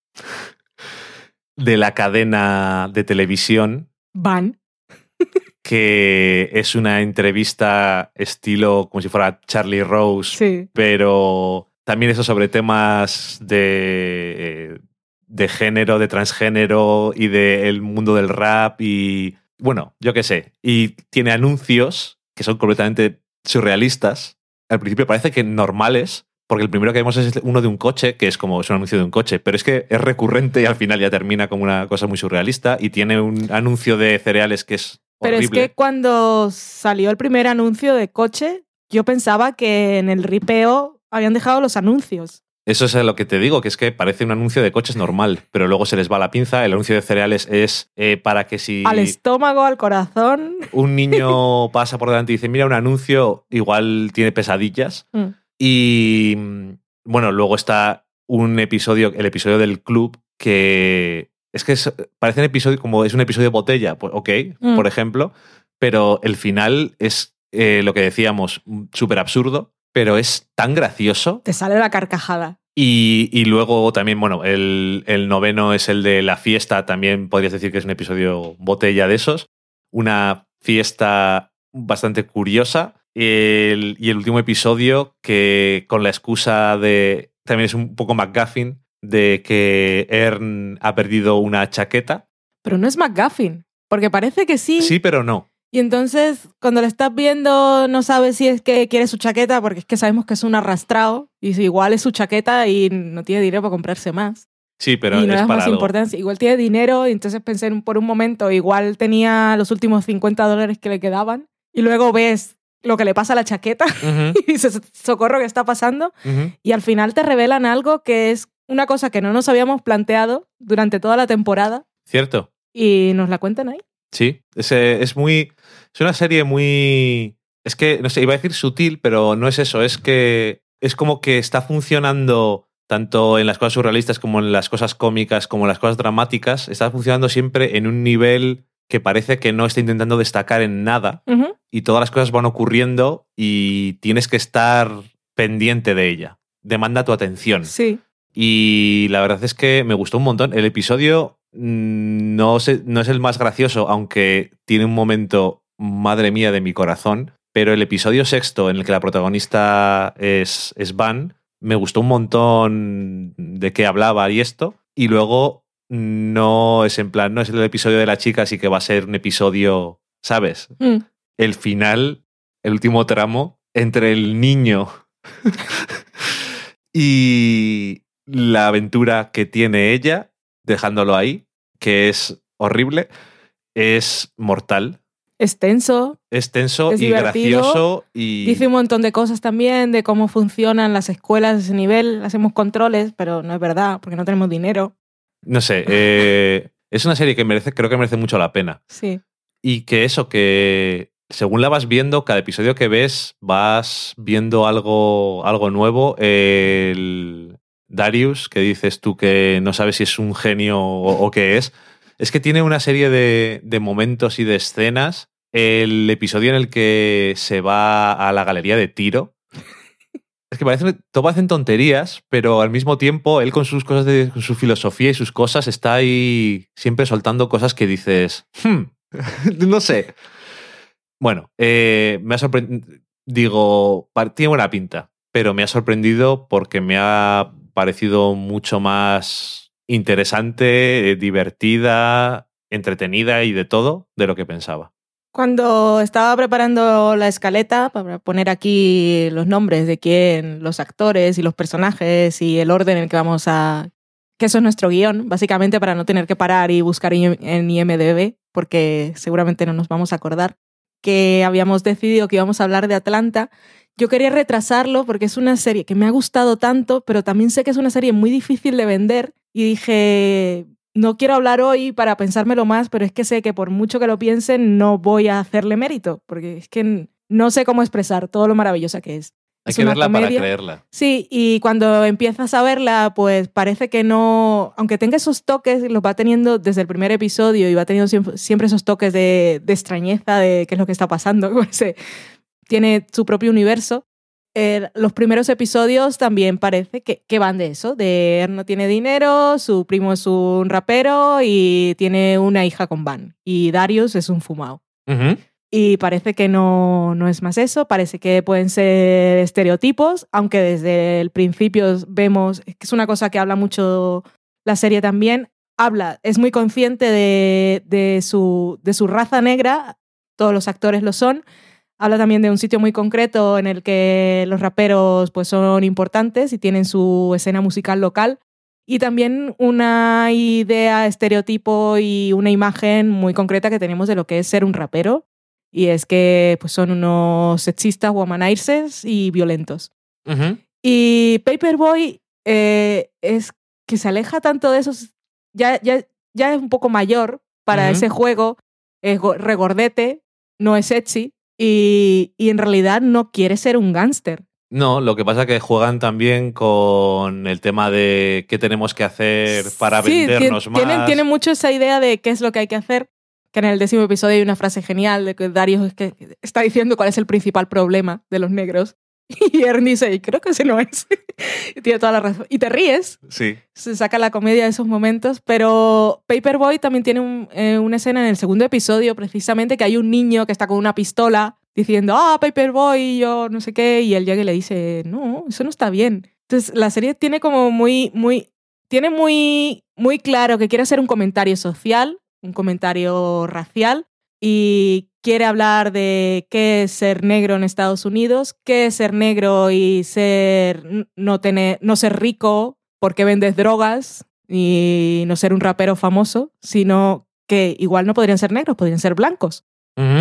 de la cadena de televisión. Van. Que es una entrevista estilo como si fuera Charlie Rose, Sí. pero también eso sobre temas de, eh, de género, de transgénero y del mundo del rap y, bueno, yo qué sé. Y tiene anuncios que son completamente surrealistas. Al principio parece que normales, porque el primero que vemos es uno de un coche, que es como es un anuncio de un coche, pero es que es recurrente y al final ya termina como una cosa muy surrealista y tiene un anuncio de cereales que es Pero es horrible. que cuando salió el primer anuncio de coche, yo pensaba que en el ripeo habían dejado los anuncios. Eso es lo que te digo, que es que parece un anuncio de coches normal, pero luego se les va la pinza. El anuncio de cereales es eh, para que si Al estómago, al corazón. un niño <laughs> pasa por delante y dice, mira un anuncio, igual tiene pesadillas. Mm. Y mm, bueno, luego está un episodio, el episodio del club, que es que es- parece un episodio como es un episodio de botella, pues ok, Mm. por ejemplo, pero el final es eh, lo que decíamos, súper absurdo, pero es tan gracioso. Te sale la carcajada. Y, y luego también, bueno, el, el noveno es el de la fiesta, también podrías decir que es un episodio botella de esos. Una fiesta bastante curiosa. El- y el último episodio que con la excusa de, también es un poco McGuffin, de que Ern ha perdido una chaqueta. Pero no es McGuffin. Porque parece que sí. Sí, pero no. Y entonces, cuando lo estás viendo, no sabes si es que quiere su chaqueta, porque es que sabemos que es un arrastrado. Y si igual es su chaqueta y no tiene dinero para comprarse más. Sí, pero y no es para más algo. importancia. Igual tiene dinero, y entonces pensé en- por un momento, igual tenía los últimos 50 dólares que le quedaban. Y luego ves lo que le pasa a la chaqueta <laughs> y dices, socorro, ¿qué está pasando? Y al final te revelan algo que es una cosa que no nos habíamos planteado durante toda la temporada Cierto. y nos la cuentan ahí. Sí, es, es muy. Es una serie muy. Es que, no sé, iba a decir sutil, pero no es eso. Es que es como que está funcionando tanto en las cosas surrealistas como en las cosas cómicas, como en las cosas dramáticas. Está funcionando siempre en un nivel que parece que no está intentando destacar en nada y todas las cosas van ocurriendo y tienes que estar pendiente de ella. Demanda tu atención. Sí. Y la verdad es que me gustó un montón. El episodio mm, no, no es el más gracioso, aunque tiene un momento, madre mía, de mi corazón. Pero el episodio sexto, en el que la protagonista es, es Van, me gustó un montón de qué hablaba y esto. Y luego no es en plan, no es el episodio de la chica, así que va a ser un episodio, ¿sabes? Mm. el final, el último tramo, entre el niño <laughs> y la aventura que tiene ella, dejándolo ahí, que es horrible, es mortal. Es tenso. Es tenso Es y gracioso y... Dice un montón de cosas también, de cómo funcionan las escuelas de ese nivel. Hacemos controles, pero no es verdad, porque no tenemos dinero. No sé, eh, <laughs> es una serie que merece, creo que merece mucho la pena. Sí. Y que eso, que según la vas viendo, cada episodio que ves, vas viendo algo, algo nuevo. El Darius, que dices tú que no sabes si es un genio o, o qué es, es que tiene una serie de, de momentos y de escenas. El episodio en el que se va a la galería de tiro. Es que parece, todo hacen tonterías, pero al mismo tiempo él con sus cosas, de, con su filosofía y sus cosas, está ahí siempre soltando cosas que dices, "Hmm, no sé. Bueno, eh, me ha sorprendido. Digo, tiene buena pinta, pero me ha sorprendido porque me ha parecido mucho más interesante, divertida, entretenida y de todo de lo que pensaba. Cuando estaba preparando la escaleta para poner aquí los nombres de quién, los actores y los personajes y el orden en el que vamos a... que eso es nuestro guion, básicamente para no tener que parar y buscar en IMDB, porque seguramente no nos vamos a acordar, que habíamos decidido que íbamos a hablar de Atlanta. Yo quería retrasarlo porque es una serie que me ha gustado tanto, pero también sé que es una serie muy difícil de vender y dije, no quiero hablar hoy para pensármelo más, pero es que sé que por mucho que lo piensen, no voy a hacerle mérito, porque es que no sé cómo expresar todo lo maravillosa que es. Hay Es que verla comedia. para creerla. Sí, y cuando empiezas a verla, pues parece que no, aunque tenga esos toques, los va teniendo desde el primer episodio y va teniendo siempre, esos toques de, de extrañeza de qué es lo que está pasando, como <laughs> ese- tiene su propio universo. Eh, los primeros episodios también parece que, que van de eso, de él no tiene dinero, su primo es un rapero y tiene una hija con Van, y Darius es un fumado. Y parece que no, no es más eso, parece que pueden ser estereotipos, aunque desde el principio vemos, que es una cosa que habla mucho la serie también, habla, es muy consciente de, de, su, de su raza negra, todos los actores lo son, habla también de un sitio muy concreto en el que los raperos pues, son importantes y tienen su escena musical local, y también una idea, estereotipo y una imagen muy concreta que tenemos de lo que es ser un rapero y es que pues, son unos sexistas, womanizers y violentos. Y Paperboy eh, es que se aleja tanto de esos, ya, ya, ya es un poco mayor para ese juego, es regordete, no es sexy y, y en realidad no quiere ser un gángster. No, lo que pasa es que juegan también con el tema de qué tenemos que hacer para vendernos más. Tienen, tienen mucho esa idea de qué es lo que hay que hacer que en el décimo episodio hay una frase genial de que es que está diciendo cuál es el principal problema de los negros. <laughs> Y Ernie dice, creo que ese no es. <laughs> y tiene toda la razón. Y te ríes. Sí. Se saca la comedia de esos momentos. Pero Paperboy también tiene eh, una escena en el segundo episodio, precisamente, que hay un niño que está con una pistola diciendo, ah, Paperboy, yo no sé qué. Y él llega y le dice, no, eso no está bien. Entonces, la serie tiene como muy, muy, tiene muy, muy claro que quiere hacer un comentario social un comentario racial y quiere hablar de qué es ser negro en Estados Unidos, qué es ser negro y ser no tener no ser rico porque vendes drogas y no ser un rapero famoso, sino que igual no podrían ser negros, podrían ser blancos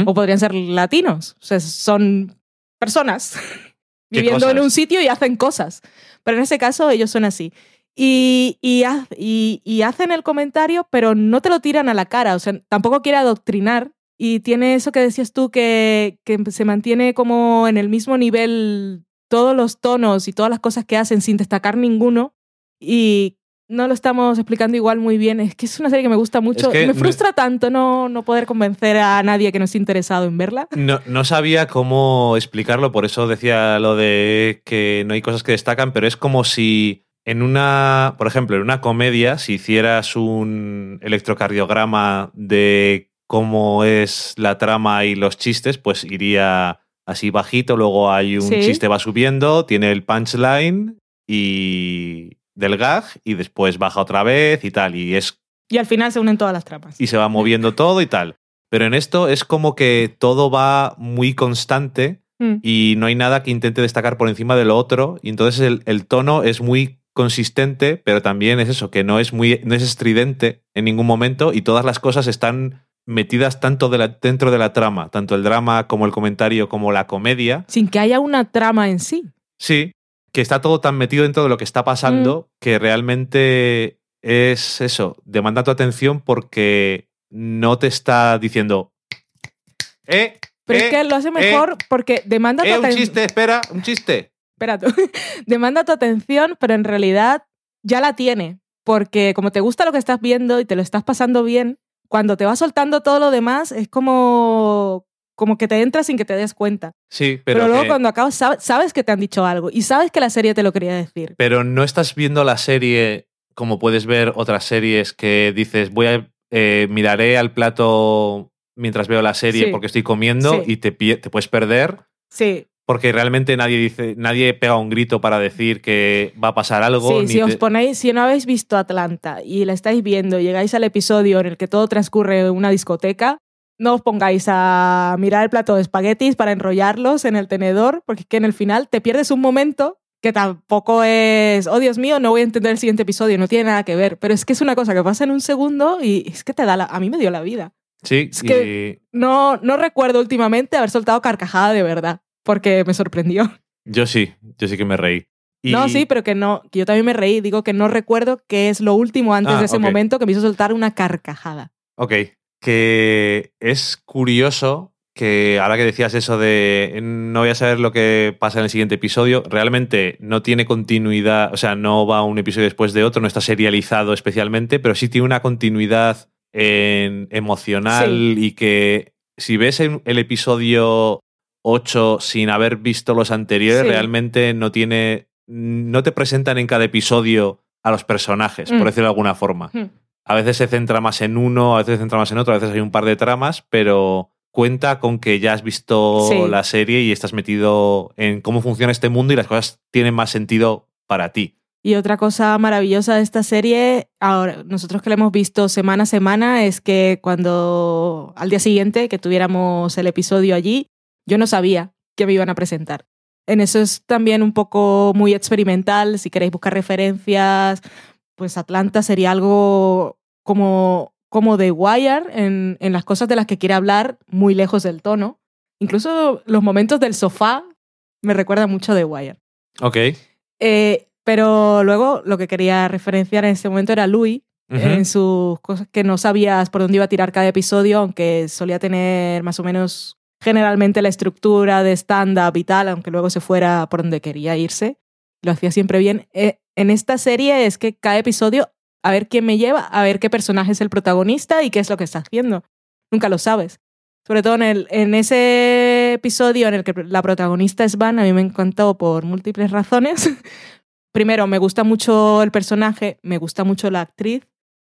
o podrían ser latinos, o sea, son personas <laughs> viviendo en un sitio y hacen cosas. Pero en ese caso ellos son así. Y, y, hacen el comentario, pero no te lo tiran a la cara, o sea, tampoco quiere adoctrinar. Y tiene eso que decías tú, que, que se mantiene como en el mismo nivel todos los tonos y todas las cosas que hacen sin destacar ninguno. Y no lo estamos explicando igual muy bien. Es que es una serie que me gusta mucho. me frustra tanto no, no poder convencer a nadie que no esté interesado en verla. No, no sabía cómo explicarlo, por eso decía lo de que no hay cosas que destacan, pero es como si en una, por ejemplo, en una comedia, si hicieras un electrocardiograma de cómo es la trama y los chistes, pues iría así bajito, luego hay un chiste va subiendo, tiene el punchline y del gag y después baja otra vez y tal y es y al final se unen todas las tramas. Y se va moviendo todo y tal. Pero en esto es como que todo va muy constante mm. y no hay nada que intente destacar por encima de lo otro. Y entonces el, el tono es muy consistente, pero también es eso, que no es muy no es estridente en ningún momento y todas las cosas están metidas tanto dentro de la trama, tanto el drama como el comentario como la comedia. Sin que haya una trama en sí. Sí, que está todo tan metido dentro de lo que está pasando mm. que realmente es eso, demanda tu atención porque no te está diciendo... Eh, pero es eh, que lo hace mejor eh, porque demanda tu atención. un chiste, espera, un chiste espera <laughs> demanda tu atención, pero en realidad ya la tiene, porque como te gusta lo que estás viendo y te lo estás pasando bien, cuando te va soltando todo lo demás es como como que te entras sin que te des cuenta. Sí, pero, pero luego cuando acabas sabes, que te han dicho algo y sabes que la serie te lo quería decir. Pero no estás viendo la serie como puedes ver otras series que dices, voy a eh, miraré al plato mientras veo la serie porque estoy comiendo y te, te puedes perder. Sí porque realmente nadie dice, nadie pega un grito para decir que va a pasar algo. Sí, si os ponéis, si no habéis visto Atlanta y la estáis viendo, llegáis al episodio en el que todo transcurre en una discoteca, no os pongáis a mirar el plato de espaguetis para enrollarlos en el tenedor, porque es que en el final te pierdes un momento que tampoco es, oh Dios mío, no voy a entender el siguiente episodio, no tiene nada que ver, pero es que es una cosa que pasa en un segundo y es que te da la, a mí me dio la vida. Sí, es que no, no recuerdo últimamente haber soltado carcajada de verdad porque me sorprendió. <laughs> Yo sí, yo sí que me reí. No, sí, pero que no, que yo también me reí. Digo que no recuerdo qué es lo último antes ah, de ese momento que me hizo soltar una carcajada. Ok, que es curioso que ahora que decías eso de no voy a saber lo que pasa en el siguiente episodio, realmente no tiene continuidad, o sea, no va un episodio después de otro, no está serializado especialmente, pero sí tiene una continuidad emocional y que si ves el episodio 8 sin haber visto los anteriores, realmente no tiene. No te presentan en cada episodio a los personajes, por mm. decirlo de alguna forma. Mm. A veces se centra más en uno, a veces se centra más en otro, a veces hay un par de tramas, pero cuenta con que ya has visto Sí. la serie y estás metido en cómo funciona este mundo y las cosas tienen más sentido para ti. Y otra cosa maravillosa de esta serie, ahora nosotros que la hemos visto semana a semana, es que cuando al día siguiente que tuviéramos el episodio allí, yo no sabía que me iban a presentar. En eso es también un poco muy experimental. Si queréis buscar referencias, pues Atlanta sería algo como, como The Wire en, en las cosas de las que quiere hablar, muy lejos del tono. Incluso los momentos del sofá me recuerdan mucho a The Wire. Ok. Eh, pero luego lo que quería referenciar en ese momento era Louis, en sus cosas que no sabías por dónde iba a tirar cada episodio, aunque solía tener más o menos generalmente la estructura de stand-up y tal, aunque luego se fuera por donde quería irse. Lo hacía siempre bien. Eh, en esta serie es que cada episodio, a ver quién me lleva, a ver qué personaje es el protagonista y qué es lo que está haciendo. Nunca lo sabes. Sobre todo en, el, en ese episodio en el que la protagonista es Van, a mí me encantó por múltiples razones. <laughs> Primero, me gusta mucho el personaje, me gusta mucho la actriz.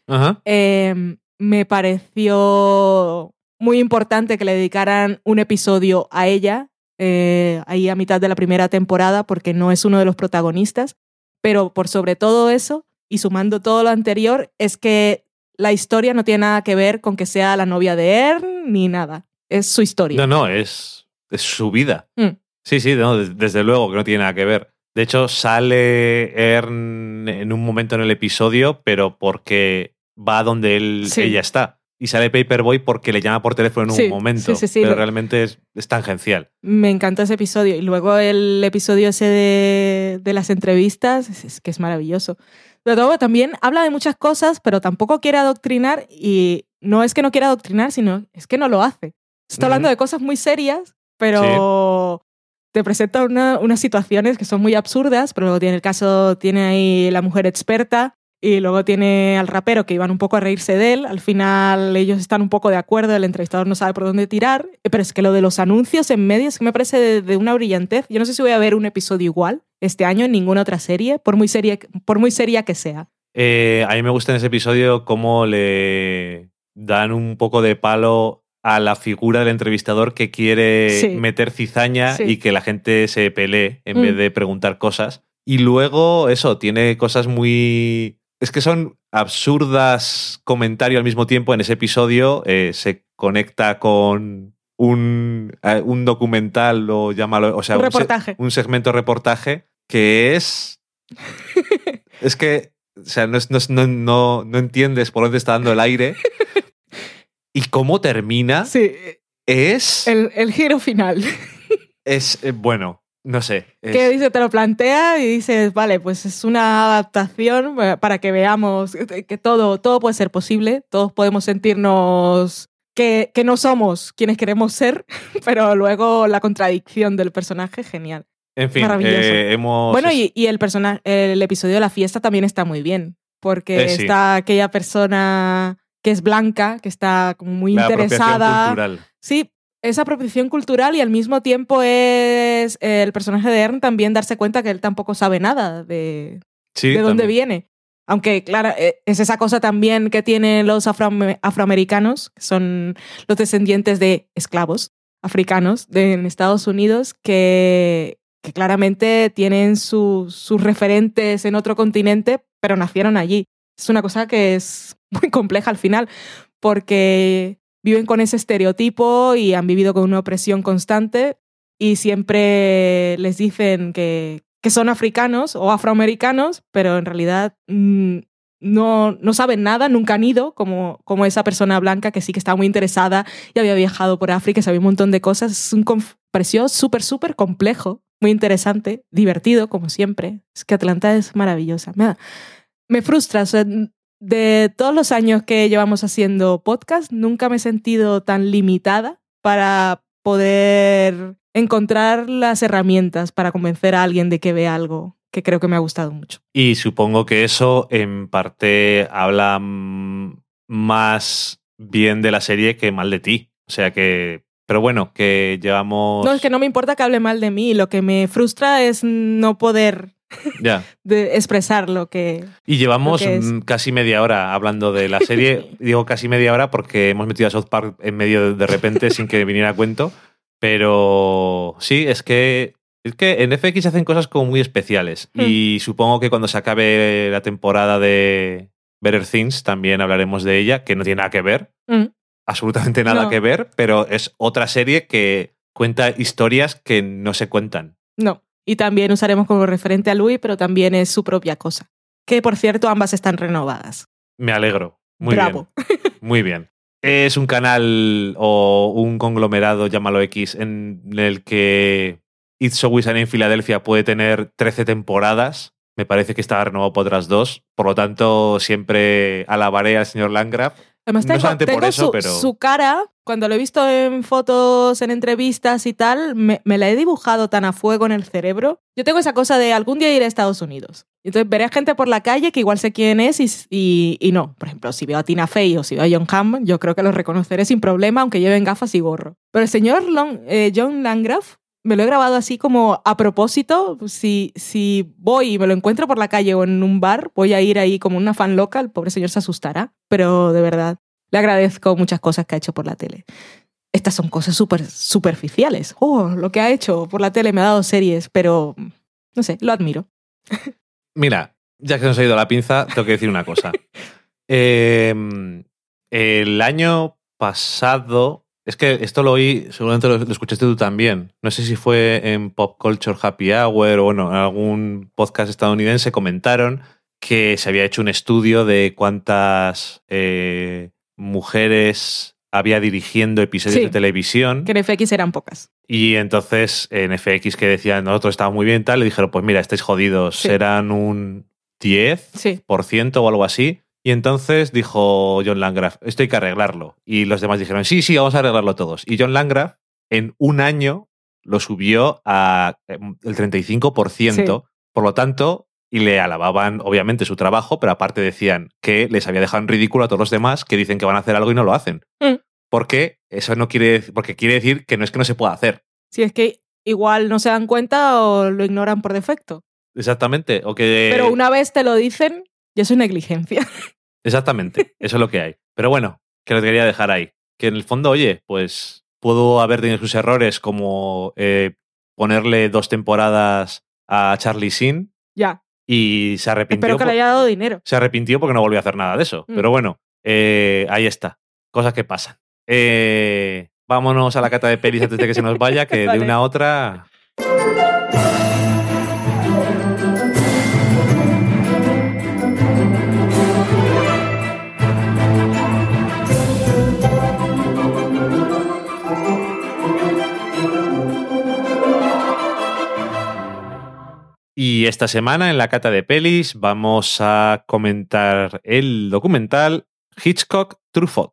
Ajá. Eh, me pareció muy importante que le dedicaran un episodio a ella, eh, ahí a mitad de la primera temporada, porque no es uno de los protagonistas. Pero por sobre todo eso, y sumando todo lo anterior, es que la historia no tiene nada que ver con que sea la novia de Ern ni nada. Es su historia. No, no, es, es su vida. Mm. Sí, sí, no, des- desde luego que no tiene nada que ver. De hecho, sale Ern en un momento en el episodio, pero porque va donde él, Sí. ella está. Y sale Paperboy porque le llama por teléfono en Sí, un momento. sí, sí, sí, pero realmente es, es tangencial. Me encantó ese episodio. Y luego el episodio ese de, de las entrevistas, es, es que es maravilloso. Sobre todo también habla de muchas cosas, pero tampoco quiere adoctrinar. Y no es que no quiera adoctrinar, sino es que no lo hace. Está hablando de cosas muy serias, pero te presenta una- unas situaciones que son muy absurdas. Pero luego tiene el caso, tiene ahí la mujer experta. Y luego tiene al rapero que iban un poco a reírse de él. Al final ellos están un poco de acuerdo, el entrevistador no sabe por dónde tirar. Pero es que lo de los anuncios en medio es que me parece de, de una brillantez. Yo no sé si voy a ver un episodio igual este año en ninguna otra serie, por muy seria, por muy seria que sea. Eh, a mí me gusta en ese episodio cómo le dan un poco de palo a la figura del entrevistador que quiere Sí. meter cizaña Sí. y que la gente se pelee en Mm. vez de preguntar cosas. Y luego, eso, tiene cosas muy... Es que son absurdas comentarios al mismo tiempo. En ese episodio eh, se conecta con un, eh, un documental o llámalo... O sea, Un reportaje. un segmento reportaje que es. <laughs> es que. O sea, no, es- no, es- no, no, no entiendes por dónde está dando el aire. <laughs> Y cómo termina Sí, es. el, el giro final. Es eh, bueno, no sé. es- que dice, te lo plantea y dices, vale, pues es una adaptación eh, para que veamos que todo, todo puede ser posible, todos podemos sentirnos que, que no somos quienes queremos ser, <laughs> pero luego la contradicción del personaje, genial. en fin, maravilloso. eh, hemos. Bueno, y, y el, persona, el episodio de la fiesta también está muy bien, porque Eh, sí. está aquella persona que es blanca, que está como muy la interesada. cultural. Sí, esa apropiación cultural y al mismo tiempo es eh, el personaje de Ern también darse cuenta que él tampoco sabe nada de, Sí, de dónde también. viene. Aunque, claro, eh, es esa cosa también que tienen los afroame- afroamericanos, que son los descendientes de esclavos africanos de, en Estados Unidos, que, que claramente tienen su- sus referentes en otro continente, pero nacieron allí. Es una cosa que es muy compleja al final, porque viven con ese estereotipo y han vivido con una opresión constante y siempre les dicen que, que son africanos o afroamericanos, pero en realidad mm, no, no saben nada, nunca han ido, como, como esa persona blanca que sí que estaba muy interesada y había viajado por África, sabía un montón de cosas. Es un pareció súper, súper complejo, muy interesante, divertido, como siempre. Es que Atlanta es maravillosa. Me, da- me frustra. o sea, de todos los años que llevamos haciendo podcast, nunca me he sentido tan limitada para poder encontrar las herramientas para convencer a alguien de que vea algo que creo que me ha gustado mucho. Y supongo que eso en parte habla más bien de la serie que mal de ti. O sea que. Pero bueno, que llevamos. No, es que no me importa que hable mal de mí, lo que me frustra es no poder <laughs> De expresar lo que... Y llevamos que mm, casi media hora hablando de la serie. <laughs> Digo casi media hora porque hemos metido a South Park en medio de, repente sin que viniera a cuento. Pero sí, es que, es que en FX hacen cosas como muy especiales. Hmm. Y supongo que cuando se acabe la temporada de Better Things también hablaremos de ella, que no tiene nada que ver, Mm, absolutamente nada No. que ver, pero es otra serie que cuenta historias que no se cuentan. no. Y también usaremos como referente a Louis, pero también es su propia cosa. Que por cierto, ambas están renovadas. Me alegro. Muy Bravo. bien. <laughs> Muy bien. Es un canal o un conglomerado, llámalo X, en el que It's Always Sunny en Filadelfia puede tener 13 temporadas. Me parece que está renovado por otras dos. Por lo tanto, siempre alabaré al señor Landgraf. Además, No tengo, solamente por tengo eso, su, pero- su cara, cuando lo he visto en fotos, en entrevistas y tal, me, me la he dibujado tan a fuego en el cerebro. Yo tengo esa cosa de algún día ir a Estados Unidos. Entonces veré gente por la calle que igual sé quién es y, y- y no. Por ejemplo, si veo a Tina Fey o si veo a John Hamm, yo creo que los reconoceré sin problema, aunque lleven gafas y gorro. Pero el señor Long- eh, John Landgraf me lo he grabado así como a propósito. Si, si voy y me lo encuentro por la calle o en un bar, voy a ir ahí como una fan loca. El pobre señor se asustará. Pero de verdad, le agradezco muchas cosas que ha hecho por la tele. Estas son cosas súper superficiales. Oh, lo que ha hecho por la tele me ha dado series, pero no sé, lo admiro. <laughs> Mira, ya que nos ha ido la pinza, tengo que decir una cosa. <laughs> Eh, el año pasado, es que esto lo oí, seguramente lo, lo escuchaste tú también. No sé si fue en Pop Culture Happy Hour o bueno, en algún podcast estadounidense comentaron que se había hecho un estudio de cuántas eh, mujeres había dirigiendo episodios Sí. de televisión. Que en FX eran pocas. Y entonces en FX que decían nosotros estábamos muy bien tal, le dijeron, pues mira, estáis jodidos, Sí. serán un 10% Sí. o algo así. Y entonces dijo John Landgraf, esto hay que arreglarlo. Y los demás dijeron, sí, sí, vamos a arreglarlo todos. Y John Landgraf en un año lo subió a em, el 35%. Por lo tanto, y le alababan obviamente su trabajo, pero aparte decían que les había dejado en ridículo a todos los demás que dicen que van a hacer algo y no lo hacen. Mm. Porque eso no quiere, porque quiere decir que no es que no se pueda hacer. Si es que igual no se dan cuenta o lo ignoran por defecto. Exactamente. O que, Pero una vez te lo dicen, ya es negligencia. <laughs> Exactamente. Eso es lo que hay. Pero bueno, que lo quería dejar ahí. Que en el fondo, oye, pues puedo haber tenido sus errores como eh, ponerle dos temporadas a Charlie Sin ya. y se arrepintió. Espero que le haya dado dinero. se arrepintió porque no volvió a hacer nada de eso. Mm. Pero bueno, eh, ahí está. Cosas que pasan. Eh, vámonos a la cata de pelis antes de que se nos vaya, que <laughs> Vale. de una a otra. Y esta semana en la cata de pelis vamos a comentar el documental Hitchcock Truffaut.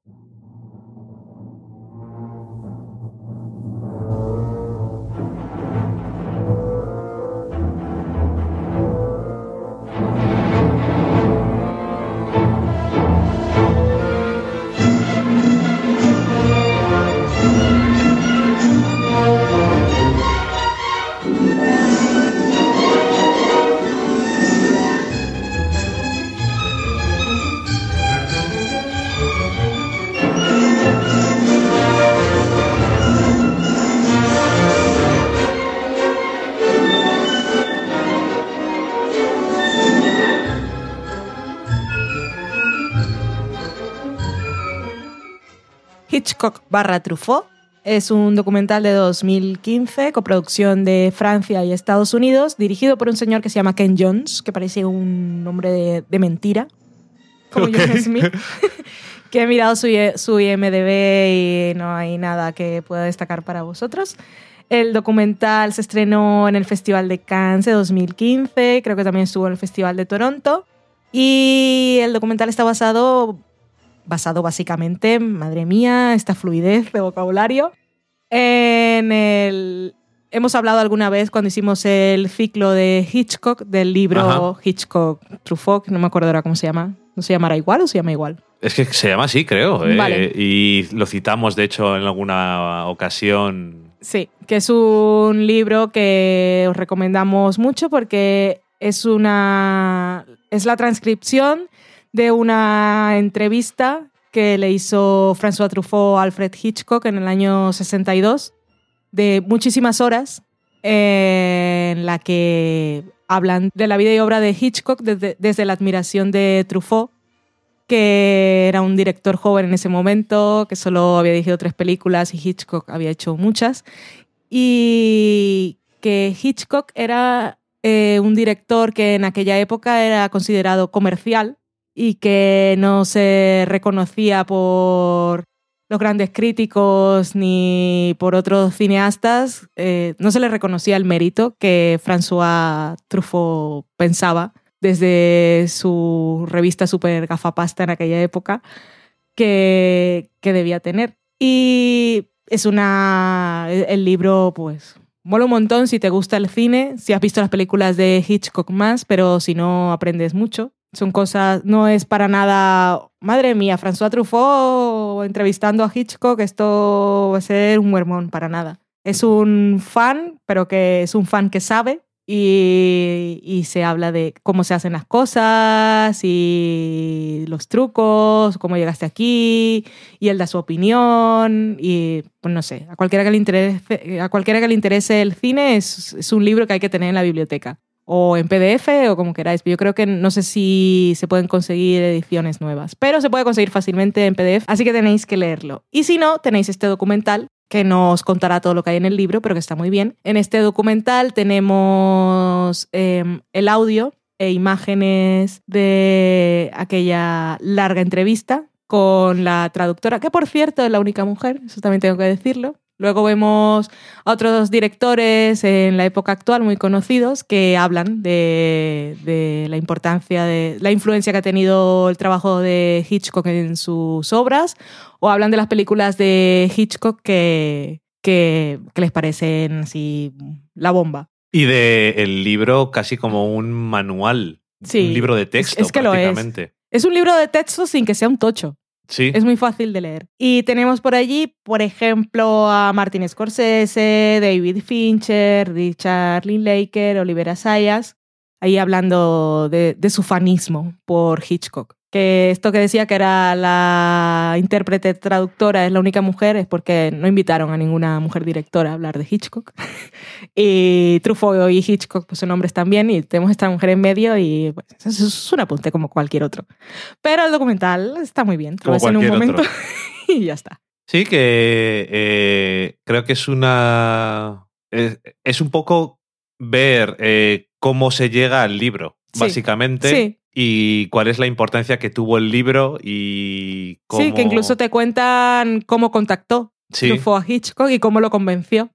Hitchcock barra Truffaut es un documental de 2015, coproducción de Francia y Estados Unidos, dirigido por un señor que se llama Ken Jones, que parece un nombre de, de mentira, como Ok. John Smith. <laughs> que he mirado su, su IMDB y no hay nada que pueda destacar para vosotros. El documental se estrenó en el Festival de Cannes de 2015, creo que también estuvo en el Festival de Toronto. Y el documental está basado, basado básicamente, madre mía, esta fluidez de vocabulario, en el... Hemos hablado alguna vez cuando hicimos el ciclo de Hitchcock, del libro Ajá. Hitchcock Truffaut, no me acuerdo ahora cómo se llama. ¿No se llamará igual o se llama igual? Es que se llama así, creo. ¿eh? Vale. Y lo citamos, de hecho, en alguna ocasión. Sí, que es un libro que os recomendamos mucho porque Es una. Es la transcripción de una entrevista que le hizo François Truffaut a Alfred Hitchcock en el año 62, de muchísimas horas, eh, en la que hablan de la vida y obra de Hitchcock desde, desde la admiración de Truffaut, que era un director joven en ese momento, que solo había dirigido tres películas y Hitchcock había hecho muchas, y que Hitchcock era eh, un director que en aquella época era considerado comercial y que no se reconocía por los grandes críticos ni por otros cineastas, eh, no se le reconocía el mérito que François Truffaut pensaba desde su revista super gafapasta en aquella época que, que debía tener. Y es una. El libro, pues. Mola un montón si te gusta el cine, si has visto las películas de Hitchcock más, pero si no aprendes mucho. Son cosas, no es para nada, madre mía, François Truffaut entrevistando a Hitchcock, esto va a ser un huermón, para nada. Es un fan, pero que es un fan que sabe y, y, se habla de cómo se hacen las cosas y los trucos, cómo llegaste aquí, y él da su opinión, y pues no sé, a cualquiera que le interese, a cualquiera que le interese el cine es, es un libro que hay que tener en la biblioteca o en PDF o como queráis. Yo creo que no sé si se pueden conseguir ediciones nuevas, pero se puede conseguir fácilmente en PDF, así que tenéis que leerlo. Y si no, tenéis este documental que nos contará todo lo que hay en el libro, pero que está muy bien. En este documental tenemos eh, el audio e imágenes de aquella larga entrevista con la traductora, que por cierto es la única mujer, eso también tengo que decirlo. Luego vemos a otros directores en la época actual muy conocidos que hablan de, de, la importancia, de la influencia que ha tenido el trabajo de Hitchcock en sus obras, o hablan de las películas de Hitchcock que, que, que les parecen así la bomba. Y del el libro casi como un manual, Sí, un libro de texto es que lo es. prácticamente. Es un libro de texto sin que sea un tocho. Es muy fácil de leer. Y tenemos por allí, por ejemplo, a Martin Scorsese, David Fincher, Richard Linklater, Oliver Assayas, ahí hablando de, su fanismo por Hitchcock. Que esto que decía que era la intérprete traductora es la única mujer es porque no invitaron a ninguna mujer directora a hablar de Hitchcock. <laughs> y Truffaut y Hitchcock pues, son hombres también y tenemos esta mujer en medio y pues, es un apunte como cualquier otro. Pero el documental está muy bien. Lo ves en un momento <laughs> y ya está. Sí, que eh, creo que es una. Es, es un poco ver eh, cómo se llega al libro, Sí, básicamente. Sí, Y cuál es la importancia que tuvo el libro y cómo. sí, que incluso te cuentan cómo contactó Sí. Truffaut a Hitchcock y cómo lo convenció.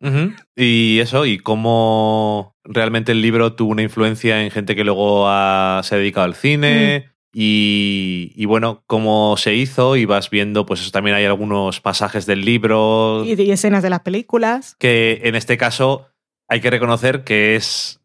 Y eso, y cómo realmente el libro tuvo una influencia en gente que luego ha- se ha dedicado al cine. Mm. Y, y bueno, cómo se hizo, y vas viendo, pues eso también hay algunos pasajes del libro. Y, y escenas de las películas. que en este caso hay que reconocer que es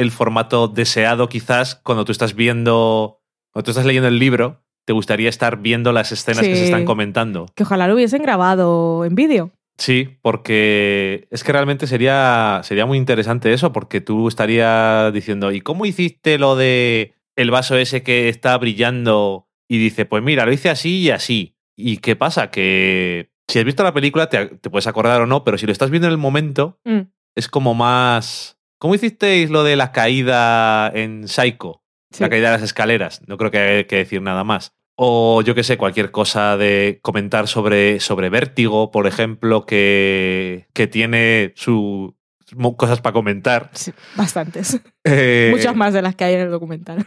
el formato deseado quizás cuando tú estás viendo, cuando tú estás leyendo el libro, te gustaría estar viendo las escenas que se están comentando. Que ojalá lo hubiesen grabado en vídeo. Sí, porque es que realmente sería, sería muy interesante eso, porque tú estarías diciendo, ¿y cómo hiciste lo de el vaso ese que está brillando? Y dice, pues mira, lo hice así y así. ¿Y qué pasa? Que si has visto la película te, te puedes acordar o no, pero si lo estás viendo en el momento, Mm. es como más... ¿Cómo hicisteis lo de la caída en Psycho? Sí. La caída de las escaleras. No creo que haya que decir nada más. O yo qué sé, cualquier cosa de comentar sobre, sobre vértigo, por ejemplo, que, que tiene su, sus cosas para comentar. Sí, bastantes. Eh, Muchas más de las que hay en el documental.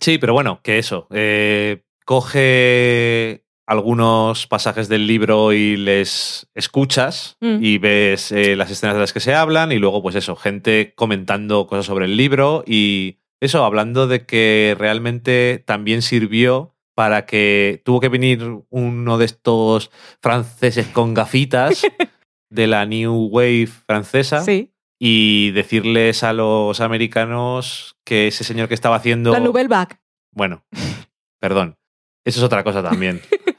Sí, pero bueno, que eso. eh, coge algunos pasajes del libro y les escuchas Mm. y ves eh, las escenas de las que se hablan y luego pues eso, gente comentando cosas sobre el libro y eso, hablando de que realmente también sirvió para que tuvo que venir uno de estos franceses con gafitas <laughs> de la New Wave francesa Sí. y decirles a los americanos que ese señor que estaba haciendo... La Nouvelle Vague. Bueno, perdón. Eso es otra cosa también. <laughs>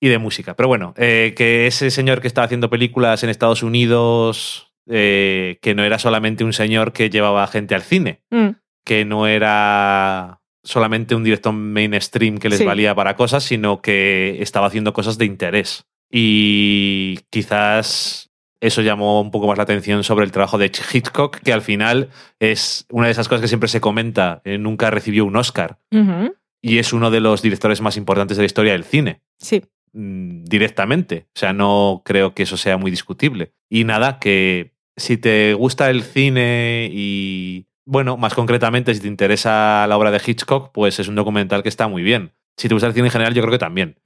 y de música. Pero bueno, eh, que ese señor que estaba haciendo películas en Estados Unidos, eh, que no era solamente un señor que llevaba gente al cine, Mm. que no era solamente un director mainstream que les Sí. valía para cosas, sino que estaba haciendo cosas de interés. Y quizás eso llamó un poco más la atención sobre el trabajo de Hitchcock, que al final es una de esas cosas que siempre se comenta, eh, nunca recibió un Oscar. Y es uno de los directores más importantes de la historia del cine Sí. Mm, directamente. O sea, no creo que eso sea muy discutible. Y nada, que si te gusta el cine y, bueno, más concretamente, si te interesa la obra de Hitchcock, pues es un documental que está muy bien. Si te gusta el cine en general, yo creo que también.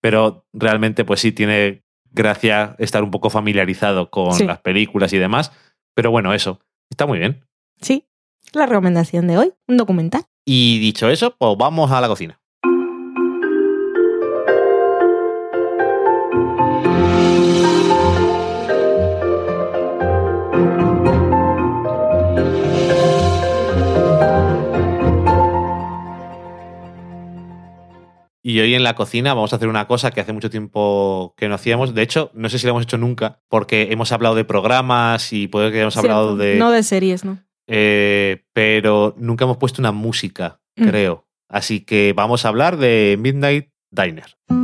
Pero realmente, pues sí, tiene gracia estar un poco familiarizado con Sí. las películas y demás. Pero bueno, eso, está muy bien. Sí. La recomendación de hoy, un documental. Y dicho eso, pues vamos a la cocina. Hoy en la cocina vamos a hacer una cosa que hace mucho tiempo que no hacíamos. De hecho, no sé si lo hemos hecho nunca, porque hemos hablado de programas y puede que hayamos hablado de... No de series, ¿no? Eh, pero nunca hemos puesto una música, Mm. creo. Así que vamos a hablar de Midnight Diner.「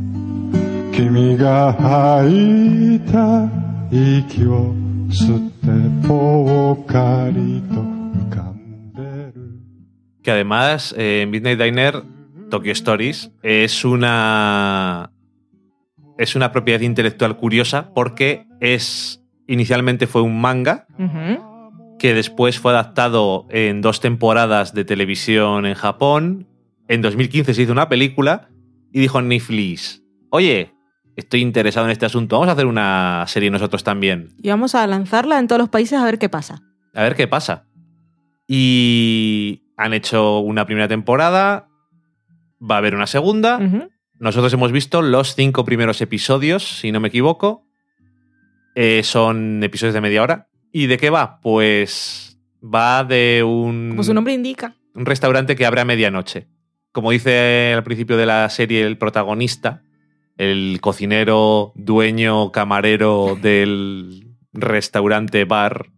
君が吐いた息を吸ってぽっかりと浮かんでる Que además, eh, Midnight Diner, Tokyo Stories, es una. Es una propiedad intelectual curiosa porque es. Inicialmente fue un manga Ujú. que después fue adaptado en dos temporadas de televisión en Japón. En 2015 se hizo una película y dijo Netflix: Oye, estoy interesado en este asunto, vamos a hacer una serie nosotros también. Y vamos a lanzarla en todos los países a ver qué pasa. A ver qué pasa. Y han hecho una primera temporada, va a haber una segunda. Nosotros hemos visto los cinco primeros episodios, si no me equivoco. Eh, son episodios de media hora. ¿Y de qué va? Pues va de un, Como su nombre indica. un restaurante que abre a medianoche. Como dice al principio de la serie el protagonista, el cocinero, dueño, camarero del restaurante, bar,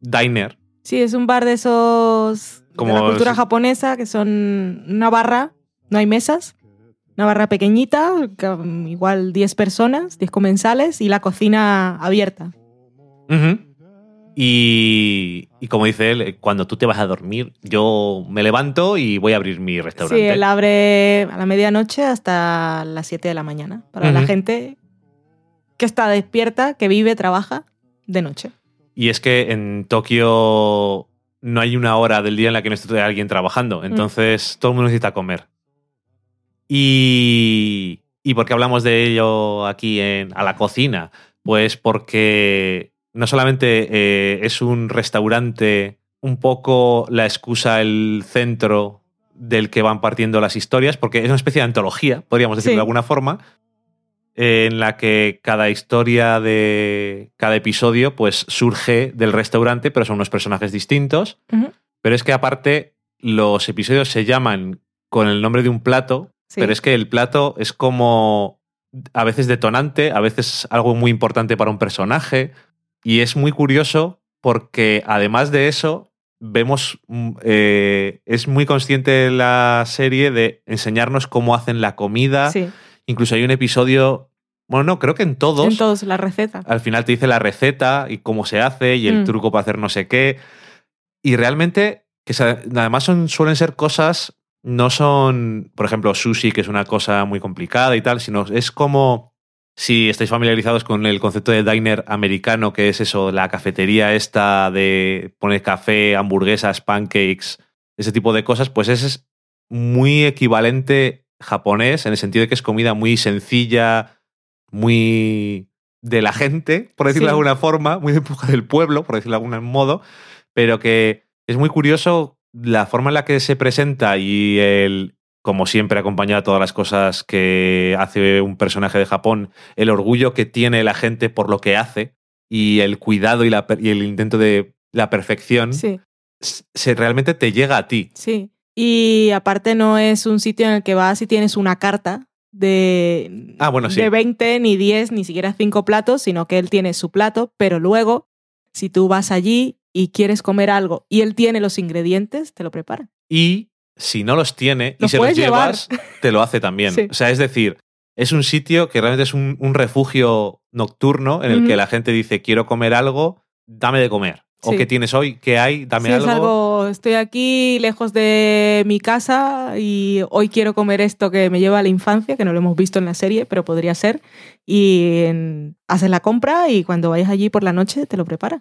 diner, Sí, es un bar de esos Como de la cultura es- japonesa que son una barra, no hay mesas, una barra pequeñita, que, um, igual 10 personas, 10 comensales y la cocina abierta. Y, y como dice él, cuando tú te vas a dormir, yo me levanto y voy a abrir mi Sí, restaurante. él abre a la medianoche hasta las 7 de la mañana para la gente que está despierta, que vive, trabaja de noche. Y es que en Tokio no hay una hora del día en la que no esté alguien trabajando. Entonces todo el mundo necesita comer. Y, ¿Y por qué hablamos de ello aquí en, a la cocina? Pues porque no solamente eh, es un restaurante un poco la excusa, el centro del que van partiendo las historias, porque es una especie de antología, podríamos decirlo Sí. de alguna forma, en la que cada historia de cada episodio pues surge del restaurante, pero son unos personajes distintos. Pero es que aparte los episodios se llaman con el nombre de un plato, Sí. pero es que el plato es como a veces detonante, a veces algo muy importante para un personaje. Y es muy curioso porque además de eso, vemos, mm, eh, es muy consciente la serie de enseñarnos cómo hacen la comida. Sí, Incluso hay un episodio, bueno, no, creo que en todos, en todos la receta. al final te dice la receta y cómo se hace y el Mm. truco para hacer no sé qué. Y realmente, que además son, suelen ser cosas, no son, por ejemplo, sushi, que es una cosa muy complicada y tal, sino es como si estáis familiarizados con el concepto de diner americano, que es eso, la cafetería esta de poner café, hamburguesas, pancakes, ese tipo de cosas, pues ese es muy equivalente japonés en el sentido de que es comida muy sencilla, muy de la gente, por decirlo Sí. de alguna forma, muy de época del pueblo, por decirlo de algún modo, pero que es muy curioso la forma en la que se presenta y el, como siempre, acompañado a todas las cosas que hace un personaje de Japón, el orgullo que tiene la gente por lo que hace y el cuidado y, la y el intento de la perfección, Sí, se realmente te llega a ti. sí. Y aparte no es un sitio en el que vas y tienes una carta de, Ah, bueno, sí. de 20, ni 10, ni siquiera 5 platos, sino que él tiene su plato, pero luego, si tú vas allí y quieres comer algo y él tiene los ingredientes, te lo prepara. Y si no los tiene y se los llevar. llevas, te lo hace también. Sí. O sea, es decir, es un sitio que realmente es un, un refugio nocturno en el que la gente dice, quiero comer algo, dame de comer. O qué tienes hoy, qué hay, dame algo. es algo, estoy aquí lejos de mi casa y hoy quiero comer esto que me lleva a la infancia, que no lo hemos visto en la serie, pero podría ser. Y en- haces la compra y cuando vayas allí por la noche te lo prepara.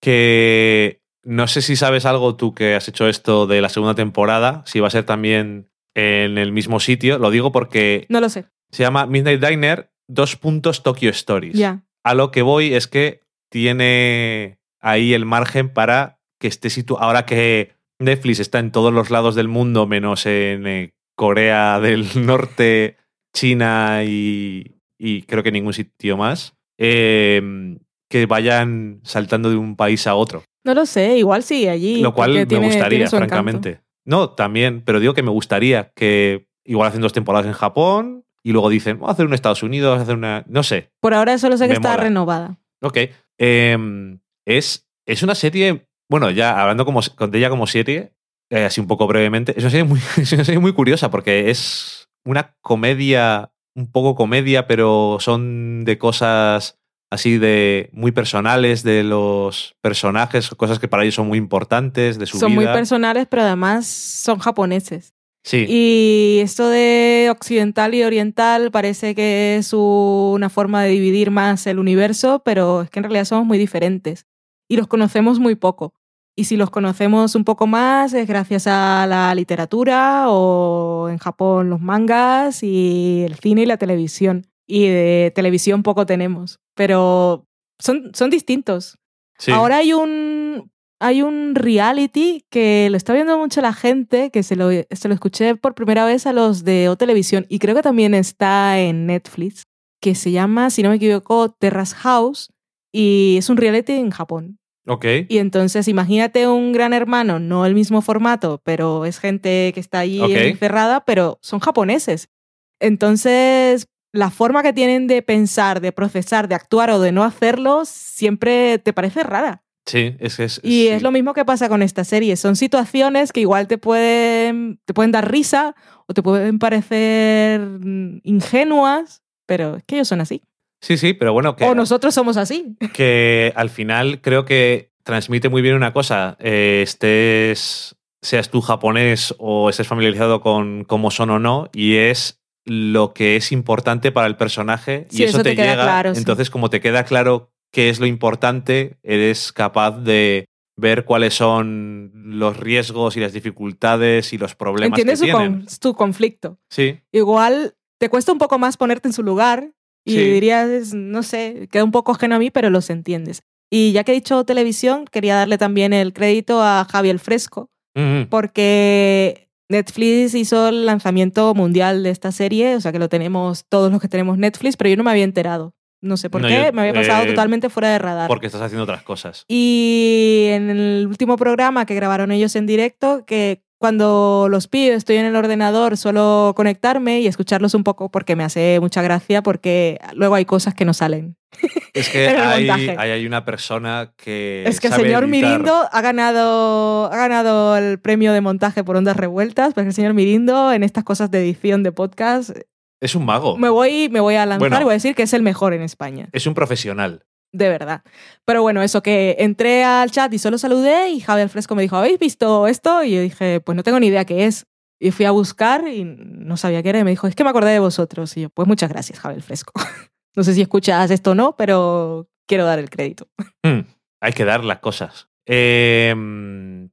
Que no sé si sabes algo tú que has hecho esto de la segunda temporada, si va a ser también en el mismo sitio. Lo digo porque No lo sé. se llama Midnight Diner, dos puntos Tokyo Stories. Ya. A lo que voy es que tiene ahí el margen para que esté situado. Ahora que Netflix está en todos los lados del mundo, menos en eh, Corea del <laughs> Norte, China y, y creo que ningún sitio más, eh, que vayan saltando de un país a otro. No lo sé, igual sí, allí. lo cual me tiene- gustaría, tiene su encanto. francamente. No, también, pero digo que me gustaría que igual hacen dos temporadas en Japón y luego dicen, vamos a hacer en Estados Unidos, vamos a hacer una. No sé. Por ahora solo sé que Me está mola. renovada. Ok. Eh, es, es una serie, bueno, ya hablando como, de ella como serie, eh, así un poco brevemente, es una, serie muy, <laughs> es una serie muy curiosa porque es una comedia, un poco comedia, pero son de cosas así de muy personales de los personajes, cosas que para ellos son muy importantes, de su Son muy vida. personales, pero además son japoneses. sí, Y esto de occidental y oriental parece que es una forma de dividir más el universo, pero es que en realidad somos muy diferentes y los conocemos muy poco. Y si los conocemos un poco más es gracias a la literatura o en Japón los mangas y el cine y la televisión. Y de televisión poco tenemos, pero son, son distintos. sí. Ahora hay un, hay un reality que lo está viendo mucho la gente, que se lo, se lo escuché por primera vez a los de O Televisión y creo que también está en Netflix, que se llama, si no me equivoco, Terrace House y es un reality en Japón. Ok. Y entonces imagínate un gran hermano, no el mismo formato, pero es gente que está allí Ok. encerrada, pero son japoneses. Entonces, la forma que tienen de pensar, de procesar, de actuar o de no hacerlo, siempre te parece rara. Sí, es que es. Y sí. es lo mismo que pasa con esta serie. Son situaciones que igual te pueden, te pueden dar risa o te pueden parecer mm, ingenuas, pero es que ellos son así. Sí, sí, pero bueno, que, O nosotros somos así. <laughs> que al final creo que transmite muy bien una cosa. eh, estés, seas tú japonés o estés familiarizado con cómo son o no, y es lo que es importante para el personaje y eso, eso te, llega. claro, sí. Entonces, como te queda claro qué es lo importante, eres capaz de ver cuáles son los riesgos y las dificultades y los problemas Entiendes que su, tienen. con- tu conflicto. Sí, Igual te cuesta un poco más ponerte en su lugar y Sí. dirías, no sé, queda un poco ajeno a mí, pero los entiendes. Y ya que he dicho televisión, quería darle también el crédito a Javier Fresco, porque Netflix hizo el lanzamiento mundial de esta serie, o sea que lo tenemos todos los que tenemos Netflix, pero yo no me había enterado. No sé por No, qué, yo, me había pasado eh, totalmente fuera de radar. porque estás haciendo otras cosas. Y en el último programa que grabaron ellos en directo, que cuando los pido, estoy en el ordenador, suelo conectarme y escucharlos un poco porque me hace mucha gracia, porque luego hay cosas que no salen. <laughs> Es que el hay, hay, una persona que. es que el sabe señor editar. Mirindo ha ganado, ha ganado el premio de montaje por ondas revueltas, porque el señor Mirindo en estas cosas de edición de podcast, Es un mago. me voy, me voy a lanzar Bueno. y voy a decir que es el mejor en España. Es un profesional. De verdad. Pero bueno, eso que entré al chat y solo saludé y Javier Fresco me dijo, ¿habéis visto esto? Y yo dije, pues no tengo ni idea qué es. Y fui a buscar y no sabía qué era y me dijo, es que me acordé de vosotros. Y yo, pues muchas gracias, Javier Fresco. <laughs> No sé si escuchas esto o no, pero quiero dar el crédito. Hmm, hay que dar las cosas. Eh,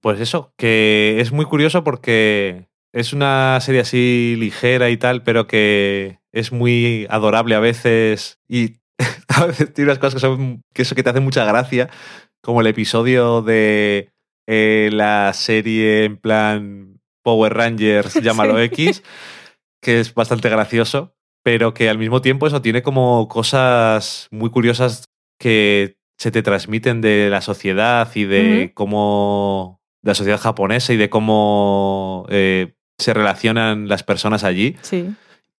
pues eso, que es muy curioso porque es una serie así ligera y tal, pero que es muy adorable a veces y <laughs> a veces tiene unas cosas que, son, que eso que te hace mucha gracia, como el episodio de eh, la serie en plan Power Rangers, <laughs> llámalo Sí. X, que es bastante gracioso, pero que al mismo tiempo eso tiene como cosas muy curiosas que se te transmiten de la sociedad y de cómo de la sociedad japonesa y de cómo eh, se relacionan las personas allí. Sí.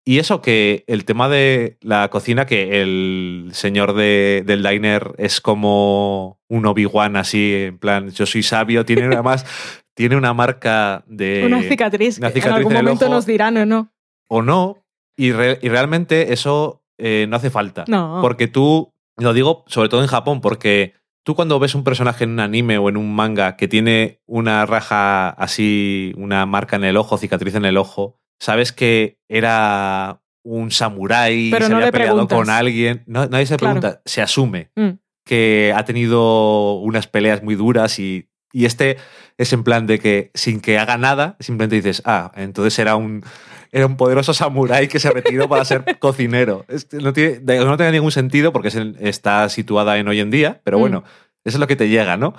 Y eso que el tema de la cocina, que el señor de- del diner es como un Obi-Wan así, en plan, yo soy sabio, tiene además, <laughs> tiene una marca de... una cicatriz. una que cicatriz en algún en el momento ojo. nos dirán o no. O no, y, re- y realmente eso eh, no hace falta. No. Porque tú, lo digo sobre todo en Japón, porque tú cuando ves un personaje en un anime o en un manga que tiene una raja así, una marca en el ojo, cicatriz en el ojo, sabes que era un samurái, se no había le peleado preguntas. con alguien. No, nadie se Claro. pregunta, se asume Mm. que ha tenido unas peleas muy duras y, y este es en plan de que sin que haga nada, simplemente dices, ah, entonces era un, era un poderoso samurái que se retiró para ser <laughs> cocinero. Este no, tiene, no tiene ningún sentido porque es en- está situada en hoy en día, pero Mm. bueno, eso es lo que te llega, ¿no?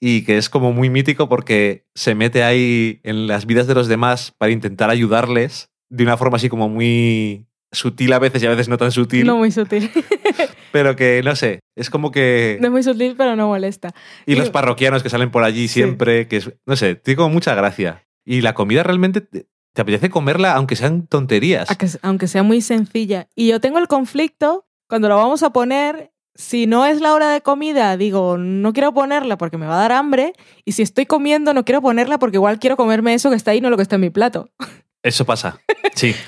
Y que es como muy mítico porque se mete ahí en las vidas de los demás para intentar ayudarles de una forma así como muy sutil a veces y a veces no tan sutil, No muy sutil. <laughs> pero que no sé, es como que... no es muy sutil, pero no molesta. Y Y- los parroquianos que salen por allí Sí. siempre, que es, no sé, tiene como mucha gracia. Y la comida realmente te, te apetece comerla aunque sean tonterías. Que- aunque sea muy sencilla. Y yo tengo el conflicto, cuando lo vamos a poner, si no es la hora de comida, digo, no quiero ponerla porque me va a dar hambre. Y si estoy comiendo, no quiero ponerla porque igual quiero comerme eso que está ahí, no lo que está en mi plato. Eso pasa, sí. <laughs>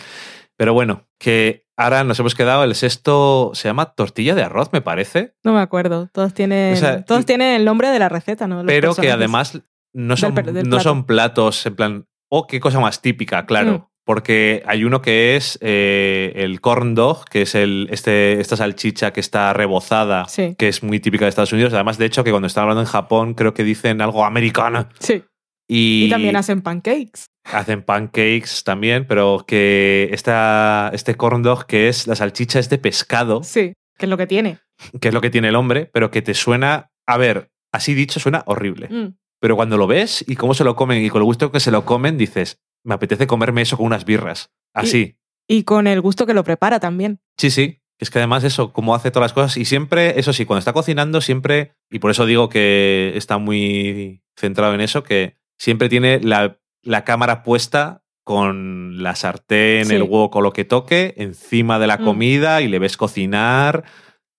Pero bueno, que ahora nos hemos quedado, el sexto se llama tortilla de arroz, me parece, No me acuerdo. Todos tienen, O sea, todos tienen el nombre de la receta, ¿no? Los pero que además no son, del no son platos en plan, oh, qué cosa más típica, claro. Mm. Porque hay uno que es eh, el corn dog, que es el, este, esta salchicha que está rebozada, Sí. que es muy típica de Estados Unidos. Además, de hecho, que cuando están hablando en Japón, creo que dicen algo americano. Sí. Y, Y también hacen pancakes. Hacen pancakes también, pero que esta, este corn dog, que es la salchicha, es de pescado, Sí. Que es lo que tiene. que es lo que tiene el hombre, pero que te suena, a ver, así dicho, suena horrible. Mm. Pero cuando lo ves y cómo se lo comen y con el gusto que se lo comen, dices, me apetece comerme eso con unas birras. Así. Y con el gusto que lo prepara también. Sí, sí. Es que además eso, cómo hace todas las cosas. Y siempre, eso sí, cuando está cocinando, siempre, y por eso digo que está muy centrado en eso, que siempre tiene la, la cámara puesta con la sartén, Sí. el huevo con lo que toque, encima de la Mm. comida y le ves cocinar.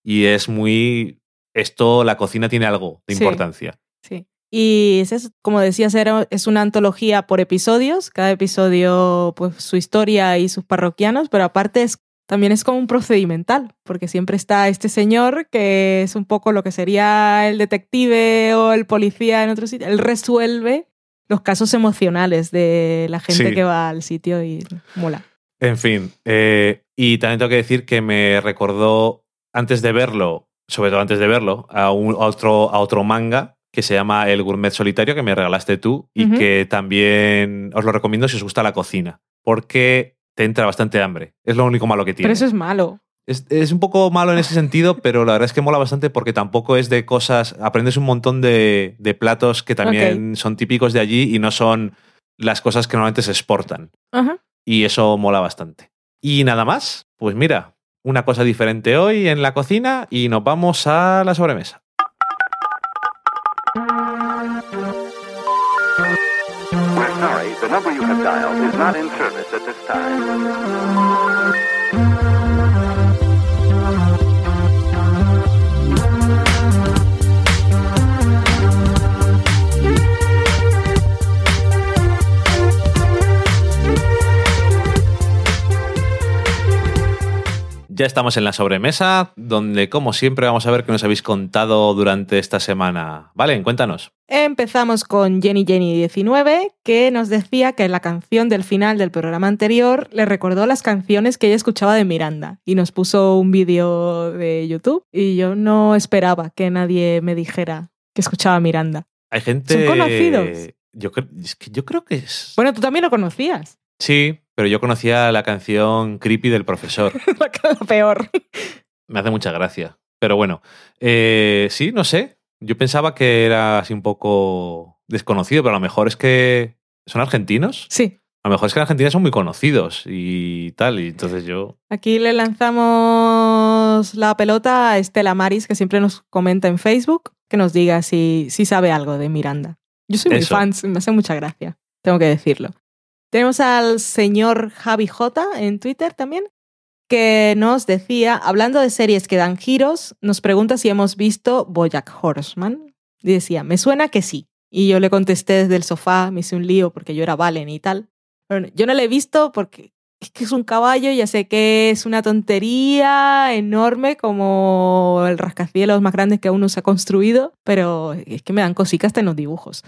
Y es muy. Esto, la cocina tiene algo de Sí. importancia. Sí. Y es, como decías, era, es una antología por episodios. Cada episodio, pues su historia y sus parroquianos, pero aparte es, también es como un procedimental, porque siempre está este señor que es un poco lo que sería el detective o el policía en otro sitio. Él resuelve los casos emocionales de la gente Sí. que va al sitio y mola. En fin, eh, y también tengo que decir que me recordó, antes de verlo, sobre todo antes de verlo, a, un- a otro, a otro manga que se llama El Gourmet Solitario, que me regalaste tú, y que también os lo recomiendo si os gusta la cocina, porque te entra bastante hambre. Es lo único malo que tiene. Pero eso es malo. Es, es un poco malo en ese sentido, pero la verdad es que mola bastante porque tampoco es de cosas. Aprendes un montón de, de platos que también son típicos de allí y no son las cosas que normalmente se exportan. Y eso mola bastante. Y nada más, pues mira, una cosa diferente hoy en la cocina y nos vamos a la sobremesa. We're sorry, the number you have dialed is not in service at this time. Ya estamos en la sobremesa, donde como siempre vamos a ver qué nos habéis contado durante esta semana. Vale, cuéntanos. Empezamos con Jenny Jenny 19, que nos decía que la canción del final del programa anterior le recordó las canciones que ella escuchaba de Miranda y nos puso un vídeo de YouTube y yo no esperaba que nadie me dijera que escuchaba Miranda. Hay gente... Son conocidos. Yo, cre- es que yo creo que es... Bueno, tú también lo conocías. Sí, pero yo conocía la canción Creepy del profesor. <laughs> la peor. Me hace mucha gracia. Pero bueno, eh, sí, no sé. Yo pensaba que era así un poco desconocido, pero a lo mejor es que son argentinos. Sí. A lo mejor es que en Argentina son muy conocidos y tal. Y entonces yo. Aquí le lanzamos la pelota a Estela Maris, que siempre nos comenta en Facebook, que nos diga si, si sabe algo de Miranda. Yo soy muy fan, me hace mucha gracia, tengo que decirlo. Tenemos al señor Javi J en Twitter también, que nos decía, hablando de series que dan giros, nos pregunta si hemos visto Bojack Horseman. Y decía, me suena que sí. Y yo le contesté desde el sofá, me hice un lío porque yo era Valen y tal. Pero yo no la he visto porque es que es un caballo, ya sé que es una tontería enorme como el rascacielos más grande que aún no se ha construido, pero es que me dan cositas hasta en los dibujos.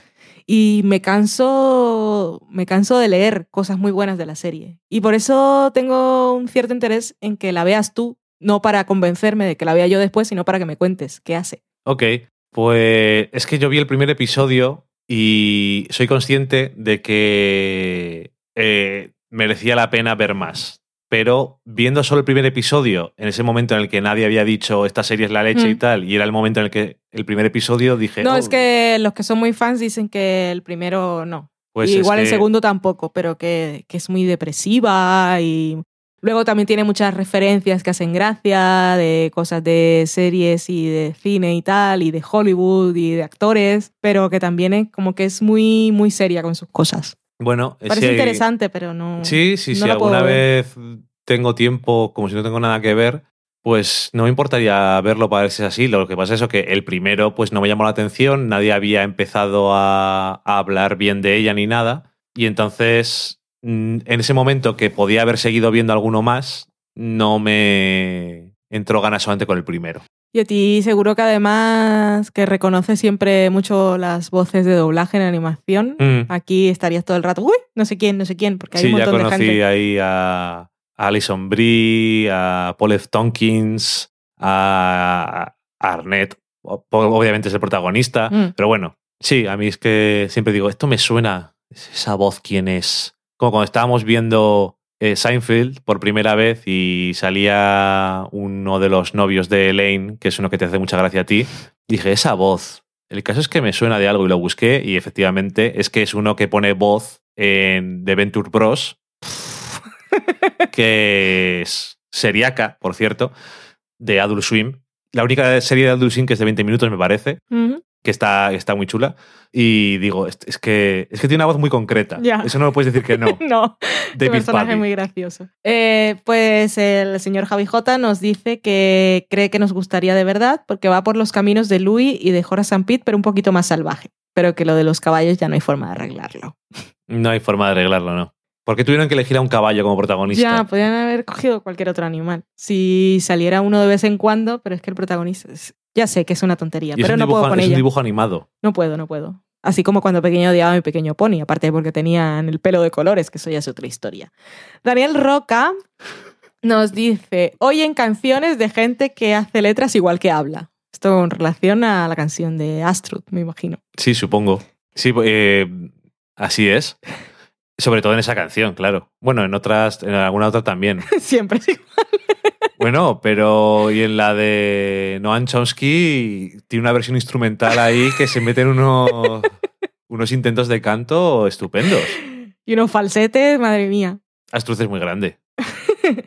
Y me canso, me canso de leer cosas muy buenas de la serie. Y por eso tengo un cierto interés en que la veas tú, no para convencerme de que la vea yo después, sino para que me cuentes qué hace. Ok, pues es que yo vi el primer episodio y soy consciente de que eh, merecía la pena ver más. Pero viendo solo el primer episodio, en ese momento en el que nadie había dicho esta serie es la leche y Mm. tal, y era el momento en el que el primer episodio dije. No, "Oh, es que los que son muy fans dicen que el primero no. pues igual el que- segundo tampoco, pero que, que es muy depresiva y luego también tiene muchas referencias que hacen gracia de cosas de series y de cine y tal, y de Hollywood y de actores, pero que también es como que es muy, muy seria con sus cosas. Bueno, Parece si hay- interesante, pero no. Sí, sí, no si la alguna vez tengo tiempo, como si no tengo nada que ver, pues no me importaría verlo para ver si es así. Lo que pasa es eso, que el primero pues no me llamó la atención, nadie había empezado a, a hablar bien de ella ni nada. Y entonces, mm, en ese momento que podía haber seguido viendo alguno más, no me entró ganas solamente con el primero. Y a ti seguro que además que reconoces siempre mucho las voces de doblaje en animación. Mm. Aquí estarías todo el rato, uy, no sé quién, no sé quién, porque hay Sí, un ya montón de conocí gente. ahí a, a Alison Brie, a Paul F. Tompkins, a, Arnett. Obviamente es el protagonista, Mm. pero bueno, sí, a mí es que siempre digo, esto me suena, esa voz, ¿quién es? Como cuando estábamos viendo eh, Seinfeld por primera vez y salía uno de los novios de Elaine, que es uno que te hace mucha gracia a ti, dije, esa voz. El caso es que me suena de algo y lo busqué y efectivamente es que es uno que pone voz en The Venture Bros, <laughs> que es seriaca, por cierto, de Adult Swim. La única serie de Adult Swim que es de 20 minutos, me parece. Que está, está muy chula. Y digo, es, es que, es que tiene una voz muy concreta. Ya. Eso no lo puedes decir que no. <laughs> no, David personaje muy gracioso. Eh, pues el señor Javi J nos dice que cree que nos gustaría de verdad porque va por los caminos de Louis y de Horace Pitt, pero un poquito más salvaje. Pero que lo de los caballos ya no hay forma de arreglarlo. No hay forma de arreglarlo, ¿no? Porque tuvieron que elegir a un caballo como protagonista. Ya, podrían haber cogido cualquier otro animal. Si saliera uno de vez en cuando, pero es que el protagonista... es- Ya sé que es una tontería, Y pero un no dibujo, puedo con es un ella. dibujo animado. No puedo, no puedo. Así como cuando pequeño odiaba a mi pequeño pony, aparte porque tenían el pelo de colores, que eso ya es otra historia. Daniel Roca nos dice, oyen canciones de gente que hace letras igual que habla. Esto en relación a la canción de Astrud, me imagino. Sí, supongo. Sí, eh, así es. Sobre todo en esa canción, claro. Bueno, en otras, en alguna otra también. <laughs> Siempre es igual. Bueno, pero y en la de Noam Chomsky tiene una versión instrumental ahí que se meten unos, unos intentos de canto estupendos. Y unos falsetes, madre mía. Astruz es muy grande. <laughs>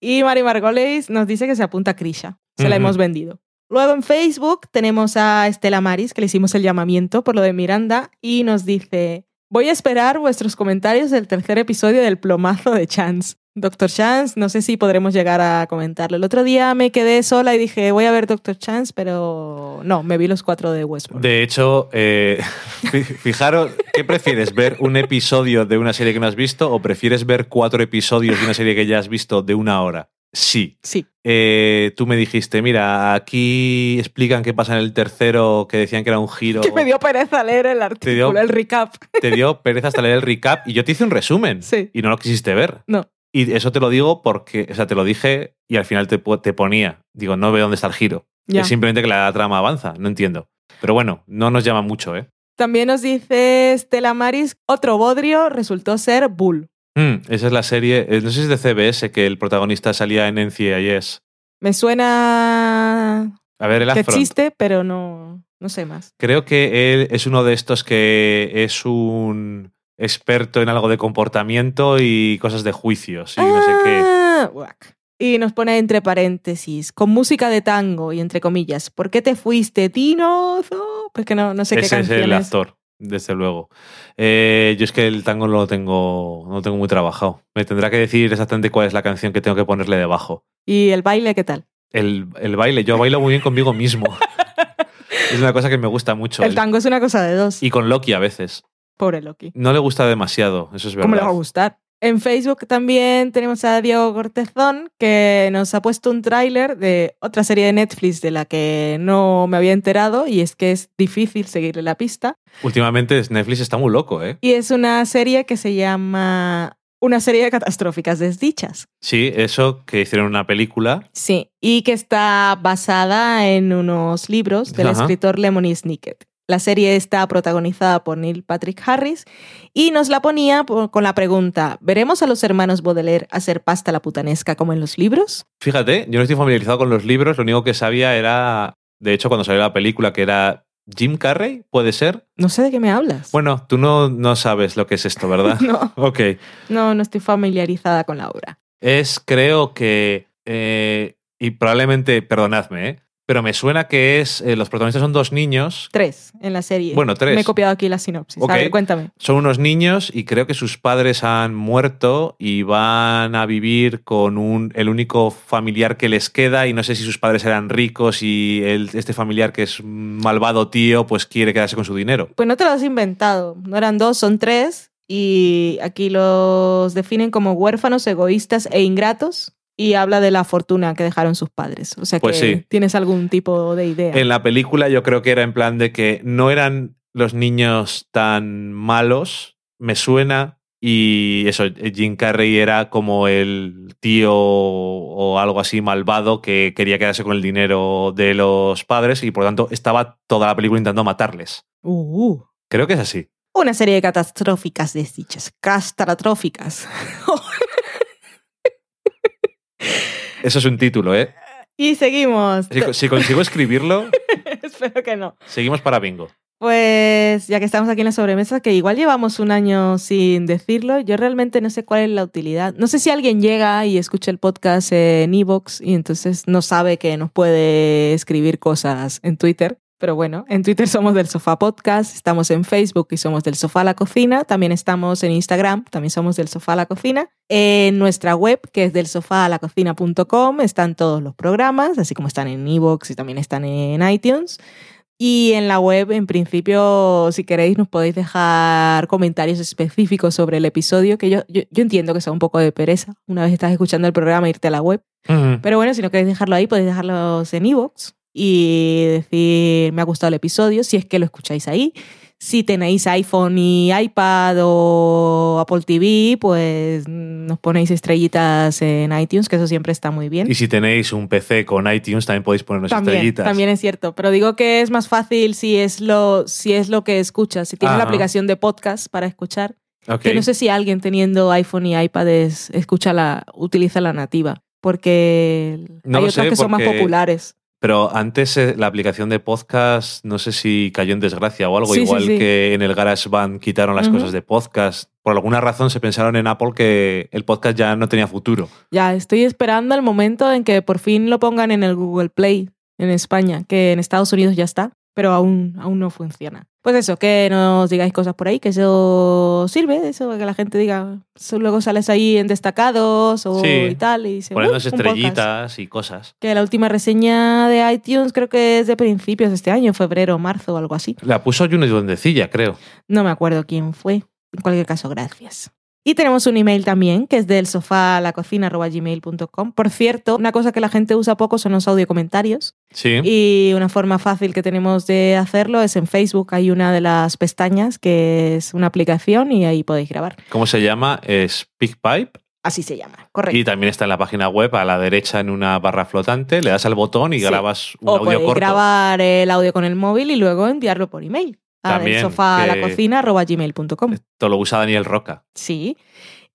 Y Mari Margolis nos dice que se apunta a Krisha. Se la hemos vendido. Luego en Facebook tenemos a Estela Maris, que le hicimos el llamamiento por lo de Miranda, y nos dice: Voy a esperar vuestros comentarios del tercer episodio del plomazo de Chance. Doctor Chance, no sé si podremos llegar a comentarlo. El otro día me quedé sola y dije, voy a ver Doctor Chance, pero no, me vi los cuatro de Westworld. De hecho, eh, <laughs> fi- fijaros, ¿qué prefieres? ¿Ver un episodio de una serie que no has visto o prefieres ver cuatro episodios de una serie que ya has visto de una hora? Sí. Sí. Eh, tú me dijiste, mira, aquí explican qué pasa en el tercero, que decían que era un giro. Que me dio pereza leer el artículo, dio- el recap. Te dio pereza hasta leer el recap y yo te hice un resumen. Sí. Y no lo quisiste ver. No. Y eso te lo digo porque, o sea, te lo dije y al final te, te ponía. Digo, no veo dónde está el giro. Ya. Es simplemente que la trama avanza, no entiendo. Pero bueno, no nos llama mucho, ¿eh? También nos dice Stella Maris, otro bodrio resultó ser Bull. Mm, esa es la serie, eh, no sé si es de CBS, que el protagonista salía en NCIS. Me suena A ver, el que Afront. existe, pero no, no sé más. Creo que él es uno de estos que es un experto en algo de comportamiento y cosas de juicios y no sé qué. Ah, guac. Y nos pone entre paréntesis, con música de tango y entre comillas, ¿por qué te fuiste, Tinozo? Pues que no, no sé qué Ese es canción el es. actor, desde luego. Eh, yo es que el tango no lo tengo, no lo tengo muy trabajado. Me tendrá que decir exactamente cuál es la canción que tengo que ponerle debajo. ¿Y el baile qué tal? El, el baile, yo bailo muy bien conmigo mismo. <laughs> es una cosa que me gusta mucho. El tango es una cosa de dos. Y con Loki a veces. Pobre Loki. No le gusta demasiado, eso es verdad. ¿Cómo le va a gustar? En Facebook también tenemos a Diego Cortezón, que nos ha puesto un tráiler de otra serie de Netflix de la que no me había enterado, y es que es difícil seguirle la pista. Últimamente Netflix está muy loco, ¿eh? Y es una serie que se llama Una serie de catastróficas desdichas. Sí, eso que hicieron una película. Sí, y que está basada en unos libros del Ajá. escritor Lemony Snicket. La serie está protagonizada por Neil Patrick Harris y nos la ponía por- con la pregunta, ¿veremos a los hermanos Baudelaire hacer pasta la putanesca como en los libros? Fíjate, yo no estoy familiarizado con los libros, lo único que sabía era, de hecho, cuando salió la película, que era Jim Carrey, ¿puede ser? No sé de qué me hablas. Bueno, tú no, no sabes lo que es esto, ¿verdad? <laughs> No, Ok. no, no estoy familiarizada con la obra. Es, creo que, eh, y probablemente, perdonadme, ¿eh? Pero me suena que es, eh, los protagonistas son dos niños, Tres en la serie. Bueno, tres. Me he copiado aquí la sinopsis. Ok. A ver, cuéntame. son unos niños y creo que sus padres han muerto y van a vivir con un, el único familiar que les queda y no sé si sus padres eran ricos y el- este familiar que es malvado tío pues quiere quedarse con su dinero. Pues no te lo has inventado. No eran dos, son tres. Y aquí los definen como huérfanos, egoístas e ingratos. Y habla de la fortuna que dejaron sus padres. O sea Pues que sí. tienes algún tipo de idea. En la película yo creo que era en plan de que no eran los niños tan malos, me suena, y eso, Jim Carrey era como el tío o algo así malvado que quería quedarse con el dinero de los padres y por lo tanto estaba toda la película intentando matarles. Uh, Creo que es así. Una serie de catastróficas desdichas. Catastróficas. <laughs> Eso es un título, ¿eh? y seguimos. Si, si consigo escribirlo, <laughs> Espero que no. seguimos para bingo. Pues ya que estamos aquí en la sobremesa, que igual llevamos un año sin decirlo, yo realmente no sé cuál es la utilidad. No sé si alguien llega y escucha el podcast en Evox y entonces no sabe que nos puede escribir cosas en Twitter. Pero bueno, en Twitter somos del Sofá Podcast, estamos en Facebook y somos del Sofá a la Cocina, también estamos en Instagram, también somos del Sofá a la Cocina. En nuestra web, que es del sofá a la cocina.com, están todos los programas, así como están en Evox y también están en iTunes. Y en la web, en principio, si queréis, nos podéis dejar comentarios específicos sobre el episodio, que yo, yo, yo entiendo que sea un poco de pereza. Una vez estás escuchando el programa, irte a la web. Pero bueno, si no queréis dejarlo ahí, podéis dejarlos en iVoox y decir, me ha gustado el episodio, si es que lo escucháis ahí. Si tenéis iPhone y iPad o Apple TV, pues nos ponéis estrellitas en iTunes, que eso siempre está muy bien. Y si tenéis un PC con iTunes, también podéis ponernos También, estrellitas. también es cierto, pero digo que es más fácil si es lo, si es lo que escuchas, si tienes la aplicación de podcast para escuchar, que no sé si alguien teniendo iPhone y iPad es- escucha la, utiliza la nativa, porque No hay otras sé, que son más populares. Pero antes eh, la aplicación de podcast, no sé si cayó en desgracia o algo, Sí, igual sí. que en el GarageBand quitaron las cosas de podcast. Por alguna razón se pensaron en Apple que el podcast ya no tenía futuro. Ya estoy esperando el momento en que por fin lo pongan en el Google Play en España, que en Estados Unidos ya está, pero aún, aún no funciona. Pues eso, que nos digáis cosas por ahí, que eso sirve, eso, que la gente diga, luego sales ahí en destacados o Sí, y tal, y dice, Poniéndose "Uh, un podcast". estrellitas y cosas. Que la última reseña de iTunes creo que es de principios de este año, febrero, marzo o algo así. La puso Juno Duendecilla, creo. No me acuerdo quién fue. En cualquier caso, gracias. Y tenemos un email también, que es del sofá a la cocina gmail.com. Por cierto, una cosa que la gente usa poco son los audio comentarios. Sí. Y una forma fácil que tenemos de hacerlo es en Facebook. Hay una de las pestañas que es una aplicación y ahí podéis grabar. ¿Cómo se llama? SpeakPipe. Así se llama, correcto. Y también está en la página web a la derecha en una barra flotante. Le das al botón y Sí. grabas un o audio corto. grabar el audio con el móvil y luego enviarlo por email. A También, del sofá a la que- cocina gmail.com. Esto lo usa Daniel Roca. Sí.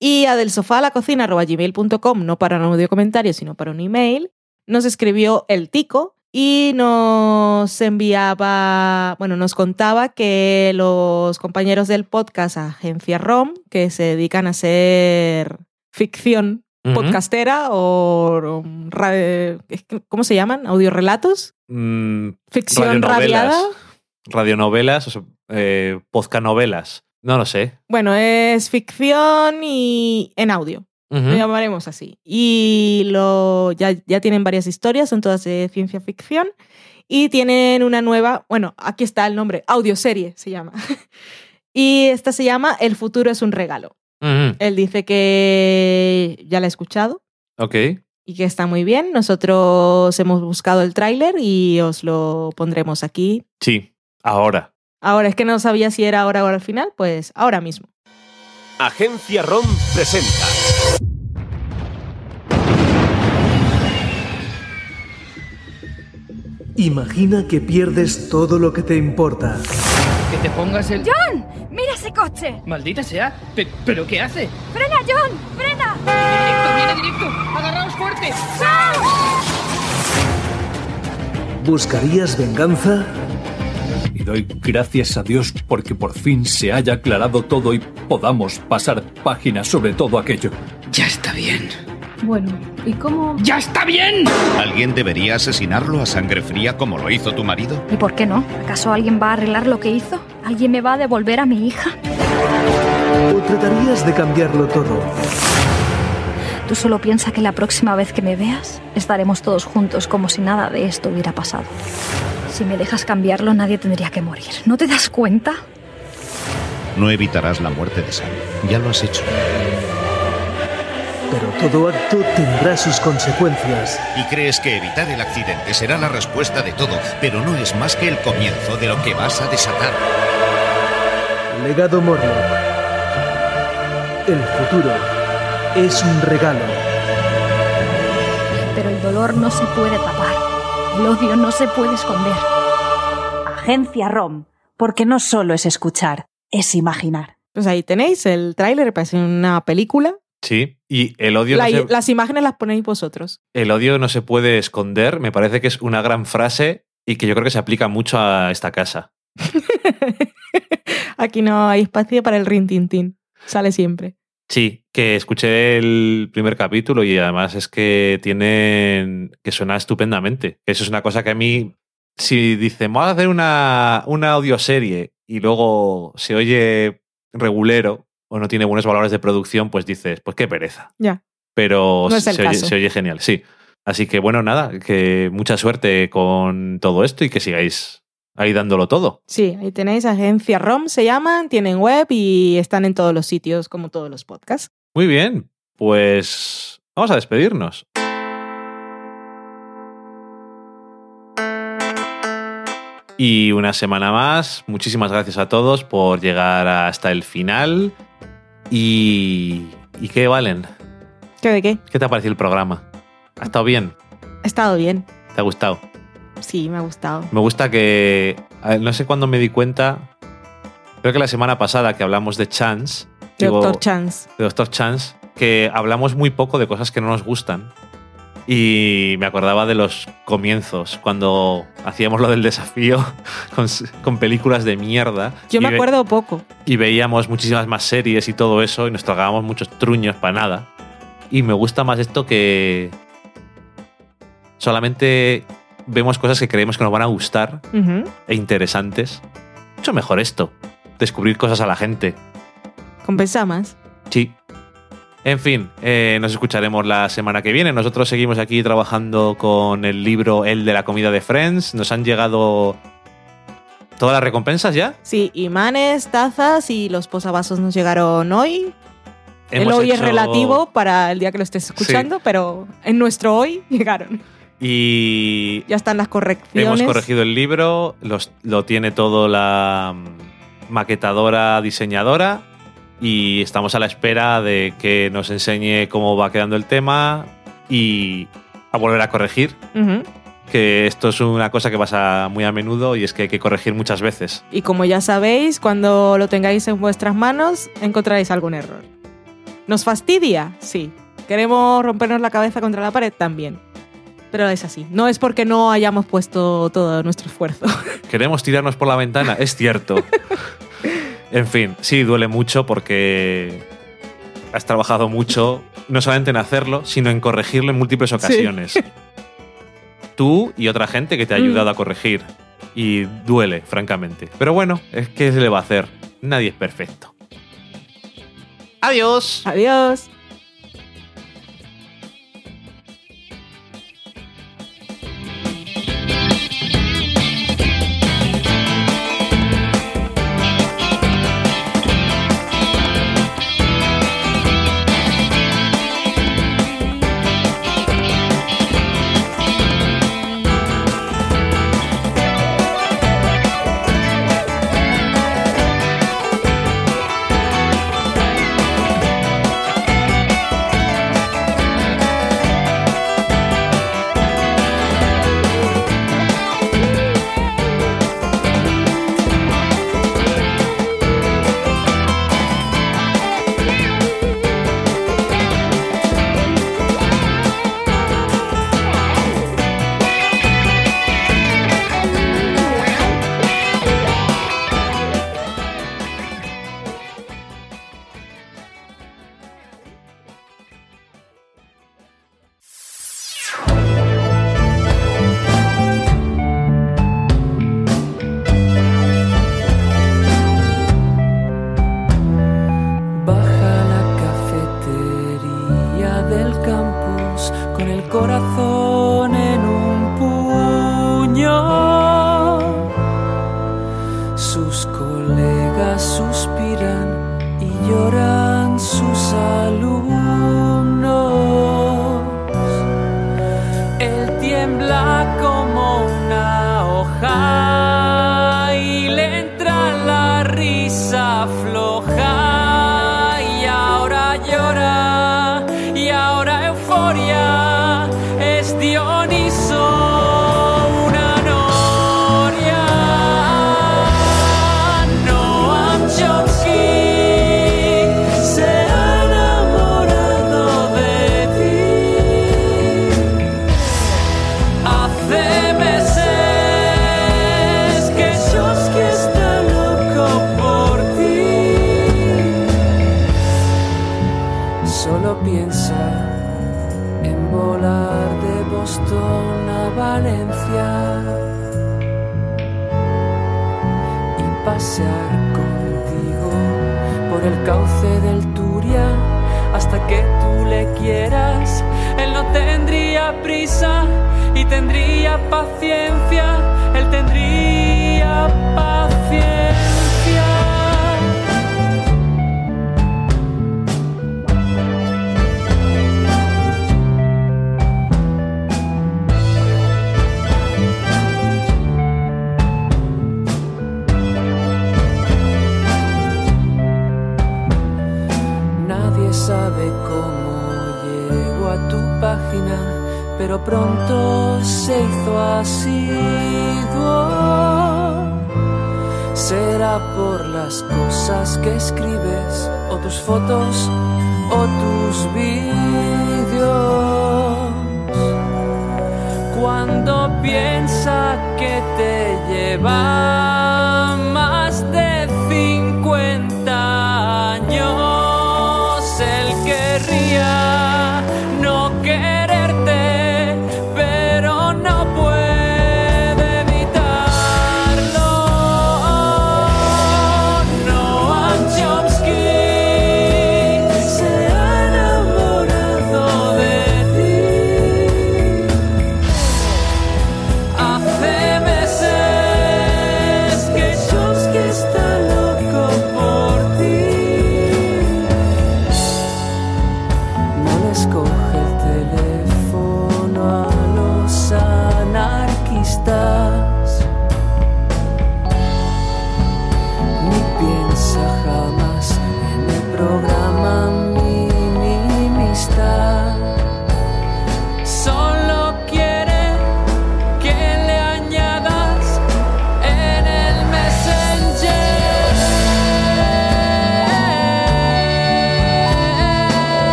Y a del sofá a la cocina gmail.com, no para un audio comentario, sino para un email, nos escribió el Tico y nos enviaba, bueno, nos contaba que los compañeros del podcast Agencia ROM, que se dedican a hacer ficción podcastera o, ¿cómo se llaman? ¿Audiorelatos? Mm, ¿Ficción radiada? Radionovelas, o sea, eh, podcanovelas. No lo sé. Bueno, es ficción y en audio. Lo llamaremos así. Y lo, ya, ya tienen varias historias, son todas de ciencia ficción. Y tienen una nueva, bueno, aquí está el nombre, audioserie se llama. <laughs> y esta se llama El futuro es un regalo. Ujú. Él dice que ya la ha escuchado Ok. y que está muy bien. Nosotros hemos buscado el tráiler y os lo pondremos aquí. Sí, ahora. Ahora es que no sabía si era ahora o al final, pues ahora mismo. Agencia ROM presenta. Imagina que pierdes todo lo que te importa. Que te pongas el... ¡John! ¡Mira ese coche! Maldita sea. Pe- ¿Pero qué hace? ¡Frena, John! ¡Frena! Directo, viene directo. Agarraos fuerte. ¿Buscarías venganza? Y doy gracias a Dios porque por fin se haya aclarado todo y podamos pasar páginas sobre todo aquello. Ya está bien. Bueno, ¿y cómo...? ¡Ya está bien! ¿Alguien debería asesinarlo a sangre fría como lo hizo tu marido? ¿Y por qué no? ¿Acaso alguien va a arreglar lo que hizo? ¿Alguien me va a devolver a mi hija? ¿O tratarías de cambiarlo todo? Tú solo piensa que la próxima vez que me veas, estaremos todos juntos como si nada de esto hubiera pasado. Si me dejas cambiarlo, nadie tendría que morir. ¿No te das cuenta? No evitarás la muerte de Sam. Ya lo has hecho. Pero todo acto tendrá sus consecuencias. Y crees que evitar el accidente será la respuesta de todo, pero no es más que el comienzo de lo que vas a desatar. Legado Morlock. El futuro es un regalo. Pero el dolor no se puede tapar. El odio no se puede esconder. Agencia ROM, porque no solo es escuchar, es imaginar. Pues ahí tenéis el tráiler, parece una película. Sí. Y el odio, La- no se, Las imágenes las ponéis vosotros. el odio no se puede esconder. Me parece que es una gran frase y que yo creo que se aplica mucho a esta casa. <laughs> Aquí no hay espacio para el rintintín. Sale siempre. Sí, que escuché el primer capítulo y además es que tienen. que suena estupendamente. Eso es una cosa que a mí. Si dicen, vamos a hacer una, una audioserie y luego se oye regulero o no tiene buenos valores de producción, pues dices, pues qué pereza. Ya. Pero No oye, se oye genial, sí. Así que bueno, nada, que mucha suerte con todo esto y que sigáis ahí dándolo todo. Sí, ahí tenéis Agencia ROM, se llaman, tienen web y están en todos los sitios, como todos los podcasts. Muy bien, pues vamos a despedirnos. Y una semana más, muchísimas gracias a todos por llegar hasta el final. Y... ¿Y qué, Valen? ¿Qué de qué? ¿Qué te ha parecido el programa? ¿Ha estado bien? Ha estado bien. ¿Te ha gustado? Sí, me ha gustado. Me gusta que... ver, No sé cuándo me di cuenta, creo que la semana pasada que hablamos de Chance, De digo, Doctor Chance. de Doctor Chance, que hablamos muy poco de cosas que no nos gustan. Y me acordaba de los comienzos, cuando hacíamos lo del desafío <laughs> con, con películas de mierda. Yo me acuerdo poco. Y veíamos muchísimas más series y todo eso, y nos tragábamos muchos truños para nada. Y me gusta más esto que solamente vemos cosas que creemos que nos van a gustar e interesantes. Mucho mejor esto, descubrir cosas a la gente. Compensa más. Sí. En fin, eh, nos escucharemos la semana que viene. Nosotros seguimos aquí trabajando con el libro El de la comida de Friends. Nos han llegado todas las recompensas ya. Sí, imanes, tazas y los posavasos nos llegaron hoy. El hoy es relativo para el día que lo estés escuchando, pero en nuestro hoy <laughs> llegaron. Y Ya están las correcciones. hemos corregido el libro, los- lo tiene todo la mm, maquetadora diseñadora y estamos a la espera de que nos enseñe cómo va quedando el tema y a volver a corregir, que esto es una cosa que pasa muy a menudo y es que hay que corregir muchas veces. Y como ya sabéis, cuando lo tengáis en vuestras manos, encontraréis algún error. ¿Nos fastidia? Sí. ¿Queremos rompernos la cabeza contra la pared? También. Pero es así. No es porque no hayamos puesto todo nuestro esfuerzo. <laughs> ¿Queremos tirarnos por la ventana? Es cierto. <laughs> en fin, sí, duele mucho porque has trabajado mucho, no solamente en hacerlo, sino en corregirlo en múltiples ocasiones. <laughs> Tú y otra gente que te ha Mm. ayudado a corregir. Y duele, francamente. Pero bueno, es que se le va a hacer. Nadie es perfecto. Adiós. Adiós.